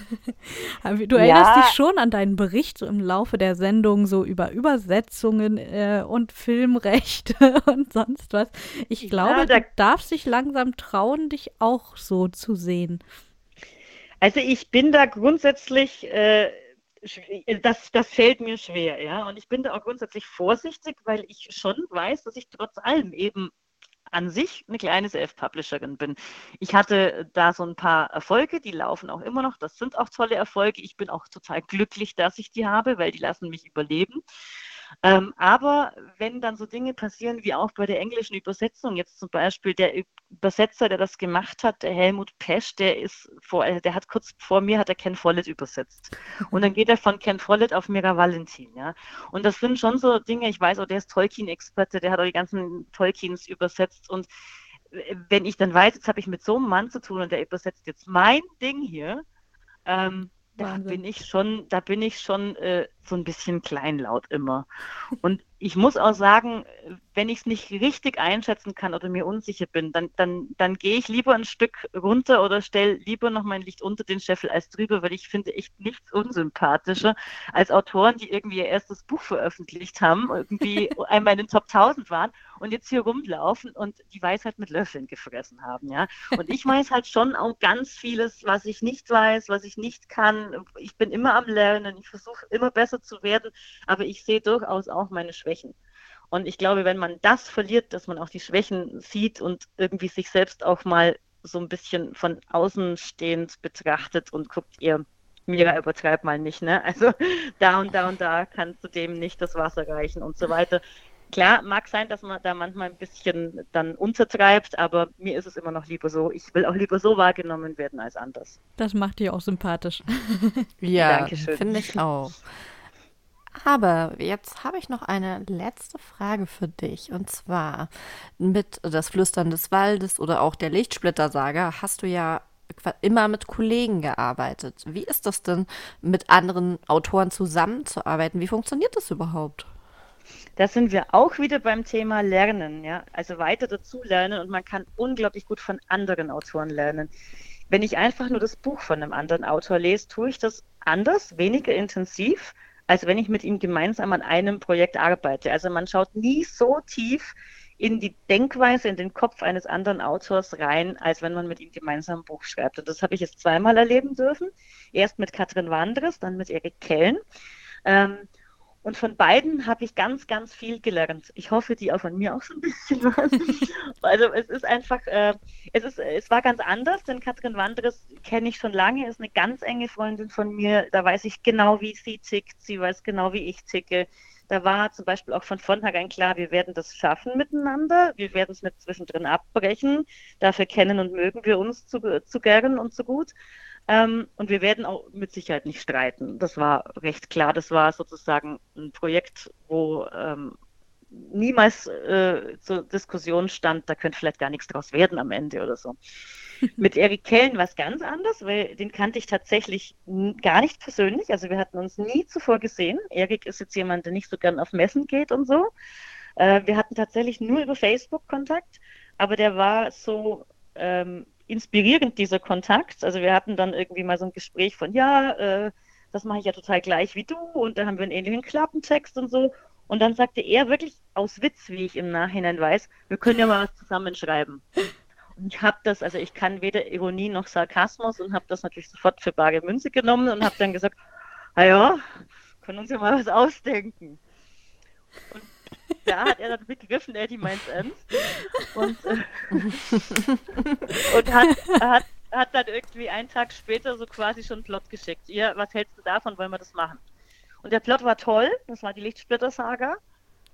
du erinnerst ja. dich schon an deinen Bericht so im Laufe der Sendung so über Übersetzungen äh, und Filmrechte und sonst was. Ich glaube, ja, du darfst dich langsam trauen, dich auch so zu sehen. Also ich bin da grundsätzlich, äh, das, das fällt mir schwer, ja. Und ich bin da auch grundsätzlich vorsichtig, weil ich schon weiß, dass ich trotz allem eben an sich eine kleine Self-Publisherin bin. Ich hatte da so ein paar Erfolge, die laufen auch immer noch. Das sind auch tolle Erfolge. Ich bin auch total glücklich, dass ich die habe, weil die lassen mich überleben. Ähm, aber wenn dann so Dinge passieren wie auch bei der englischen Übersetzung, jetzt zum Beispiel der Übersetzer, der das gemacht hat, der Helmut Pesch, der ist vor, äh, der hat kurz vor mir hat er Ken Follett übersetzt. Und dann geht er von Ken Follett auf Mira Valentin, ja. Und das sind schon so Dinge, ich weiß auch, der ist Tolkien-Experte, der hat auch die ganzen Tolkiens übersetzt und äh, wenn ich dann weiß, jetzt habe ich mit so einem Mann zu tun und der übersetzt jetzt mein Ding hier, ähm, da bin ich schon, da bin ich schon äh, so ein bisschen kleinlaut immer. Und ich muss auch sagen, wenn ich es nicht richtig einschätzen kann oder mir unsicher bin, dann, dann, dann gehe ich lieber ein Stück runter oder stelle lieber noch mein Licht unter den Scheffel als drüber, weil ich finde echt nichts unsympathischer als Autoren, die irgendwie ihr erstes Buch veröffentlicht haben, irgendwie einmal in den Top 1000 waren und jetzt hier rumlaufen und die Weisheit mit Löffeln gefressen haben, ja. Und ich weiß halt schon auch ganz vieles, was ich nicht weiß, was ich nicht kann. Ich bin immer am Lernen, ich versuche immer besser zu werden, aber ich sehe durchaus auch meine Schwächen. Und ich glaube, wenn man das verliert, dass man auch die Schwächen sieht und irgendwie sich selbst auch mal so ein bisschen von außen stehend betrachtet und guckt, ihr Mira, übertreib mal nicht, ne? Also da und da und da kannst du dem nicht das Wasser reichen und so weiter. Klar, mag sein, dass man da manchmal ein bisschen dann untertreibt, aber mir ist es immer noch lieber so. Ich will auch lieber so wahrgenommen werden als anders. Das macht dich auch sympathisch. ja, finde ich auch. Aber jetzt habe ich noch eine letzte Frage für dich. Und zwar mit Das Flüstern des Waldes oder auch der Lichtsplittersaga hast du ja immer mit Kollegen gearbeitet. Wie ist das denn, mit anderen Autoren zusammenzuarbeiten? Wie funktioniert das überhaupt? Da sind wir auch wieder beim Thema Lernen, ja. Also weiter dazu lernen und man kann unglaublich gut von anderen Autoren lernen. Wenn ich einfach nur das Buch von einem anderen Autor lese, tue ich das anders, weniger intensiv, als wenn ich mit ihm gemeinsam an einem Projekt arbeite. Also man schaut nie so tief in die Denkweise, in den Kopf eines anderen Autors rein, als wenn man mit ihm gemeinsam ein Buch schreibt. Und das habe ich jetzt zweimal erleben dürfen. Erst mit Katrin Wandres, dann mit Erik Kellen. Ähm, und von beiden habe ich ganz, ganz viel gelernt. Ich hoffe, die auch von mir auch so ein bisschen was. also es ist einfach, äh, es ist, es war ganz anders, denn Katrin Wandres kenne ich schon lange, ist eine ganz enge Freundin von mir. Da weiß ich genau, wie sie tickt. Sie weiß genau, wie ich ticke. Da war zum Beispiel auch von vornherein klar, wir werden das schaffen miteinander. Wir werden es nicht zwischendrin abbrechen. Dafür kennen und mögen wir uns zu, zu gern und zu gut. Ähm, und wir werden auch mit Sicherheit nicht streiten. Das war recht klar. Das war sozusagen ein Projekt, wo ähm, niemals äh, zur Diskussion stand, da könnte vielleicht gar nichts draus werden am Ende oder so. Mit Erik Kellen war es ganz anders, weil den kannte ich tatsächlich gar nicht persönlich. Also wir hatten uns nie zuvor gesehen. Erik ist jetzt jemand, der nicht so gern auf Messen geht und so. Äh, wir hatten tatsächlich nur über Facebook Kontakt, aber der war so ähm, inspirierend, dieser Kontakt. Also wir hatten dann irgendwie mal so ein Gespräch von, ja, äh, das mache ich ja total gleich wie du und da haben wir einen ähnlichen Klappentext und so. Und dann sagte er wirklich aus Witz, wie ich im Nachhinein weiß, wir können ja mal was zusammenschreiben. Und ich habe das, also ich kann weder Ironie noch Sarkasmus und habe das natürlich sofort für bare Münze genommen und habe dann gesagt, naja, können uns ja mal was ausdenken. Und da hat er dann begriffen, Eddie meint ernst. Und, äh, und hat, hat, hat dann irgendwie einen Tag später so quasi schon einen Plot geschickt. Ihr, was hältst du davon, wollen wir das machen? Und der Plot war toll, das war die Lichtsplitter-Saga.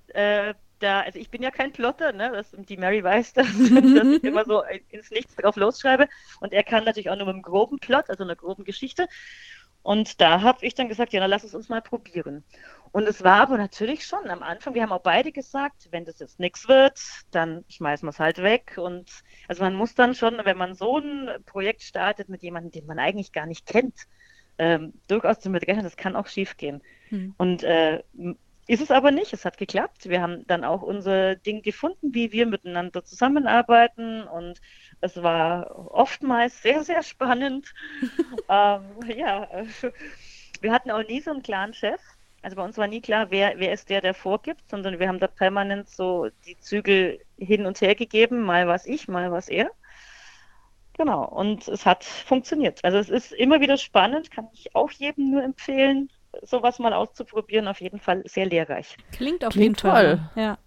Äh, da, also ich bin ja kein Plotter, ne? Das, die Mary weiß das, dass ich immer so ins Nichts drauf losschreibe. Und er kann natürlich auch nur mit einem groben Plot, also einer groben Geschichte. Und da habe ich dann gesagt, ja, dann lass es uns mal probieren. Und es war aber natürlich schon am Anfang, wir haben auch beide gesagt, wenn das jetzt nichts wird, dann schmeißen wir es halt weg. Und also man muss dann schon, wenn man so ein Projekt startet mit jemandem, den man eigentlich gar nicht kennt, ähm, durchaus damit rechnen, das kann auch schief gehen. Hm. Und äh, ist es aber nicht, es hat geklappt. Wir haben dann auch unser Ding gefunden, wie wir miteinander zusammenarbeiten und es war oftmals sehr, sehr spannend. ähm, ja, wir hatten auch nie so einen klaren Chef. Also bei uns war nie klar, wer, wer ist der, der vorgibt, sondern wir haben da permanent so die Zügel hin und her gegeben, mal was ich, mal was er. Genau, und es hat funktioniert. Also es ist immer wieder spannend, kann ich auch jedem nur empfehlen, sowas mal auszuprobieren. Auf jeden Fall sehr lehrreich. Klingt auf Klingt jeden Fall. Toll. Ja.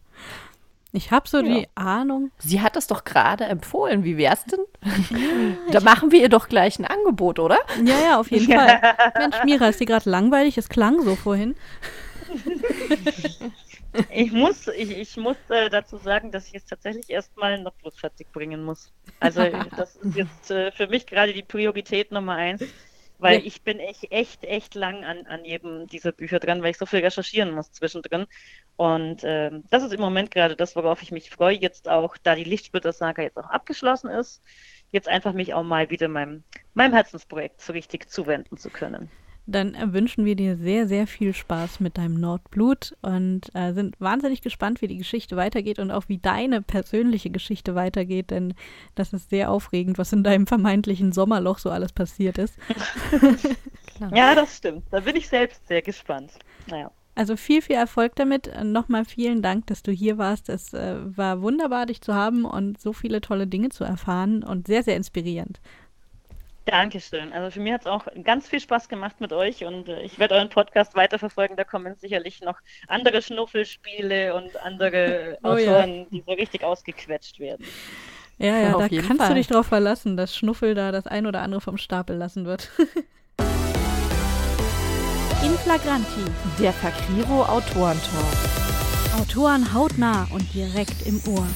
Ich habe so ja. die Ahnung. Sie hat es doch gerade empfohlen. Wie wär's denn? da machen wir ihr doch gleich ein Angebot, oder? Ja, ja, auf jeden Fall. Mensch, Mira, ist dir gerade langweilig? Es klang so vorhin. Ich muss, ich, ich muss äh, dazu sagen, dass ich es tatsächlich erstmal noch bloß fertig bringen muss. Also das ist jetzt äh, für mich gerade die Priorität Nummer eins. Weil ja. ich bin echt, echt, echt lang an, an jedem dieser Bücher dran, weil ich so viel recherchieren muss zwischendrin. Und ähm, das ist im Moment gerade das, worauf ich mich freue, jetzt auch, da die Lichtsplitter-Saga jetzt auch abgeschlossen ist, jetzt einfach mich auch mal wieder meinem, meinem Herzensprojekt so richtig zuwenden zu können. Dann wünschen wir dir sehr, sehr viel Spaß mit deinem Nordblut und äh, sind wahnsinnig gespannt, wie die Geschichte weitergeht und auch wie deine persönliche Geschichte weitergeht, denn das ist sehr aufregend, was in deinem vermeintlichen Sommerloch so alles passiert ist. ja, das stimmt. Da bin ich selbst sehr gespannt. Naja. Also viel, viel Erfolg damit. Nochmal vielen Dank, dass du hier warst. Es äh, war wunderbar, dich zu haben und so viele tolle Dinge zu erfahren und sehr, sehr inspirierend. Dankeschön. Also für mich hat es auch ganz viel Spaß gemacht mit euch und äh, ich werde euren Podcast weiterverfolgen. Da kommen sicherlich noch andere Schnuffelspiele und andere oh, Autoren, ja. die so richtig ausgequetscht werden. Ja, ja, da kannst Fall. du dich drauf verlassen, dass Schnuffel da das ein oder andere vom Stapel lassen wird. In Flagranti, der Fakriro Autorentalk. Autoren hautnah und direkt im Ohr.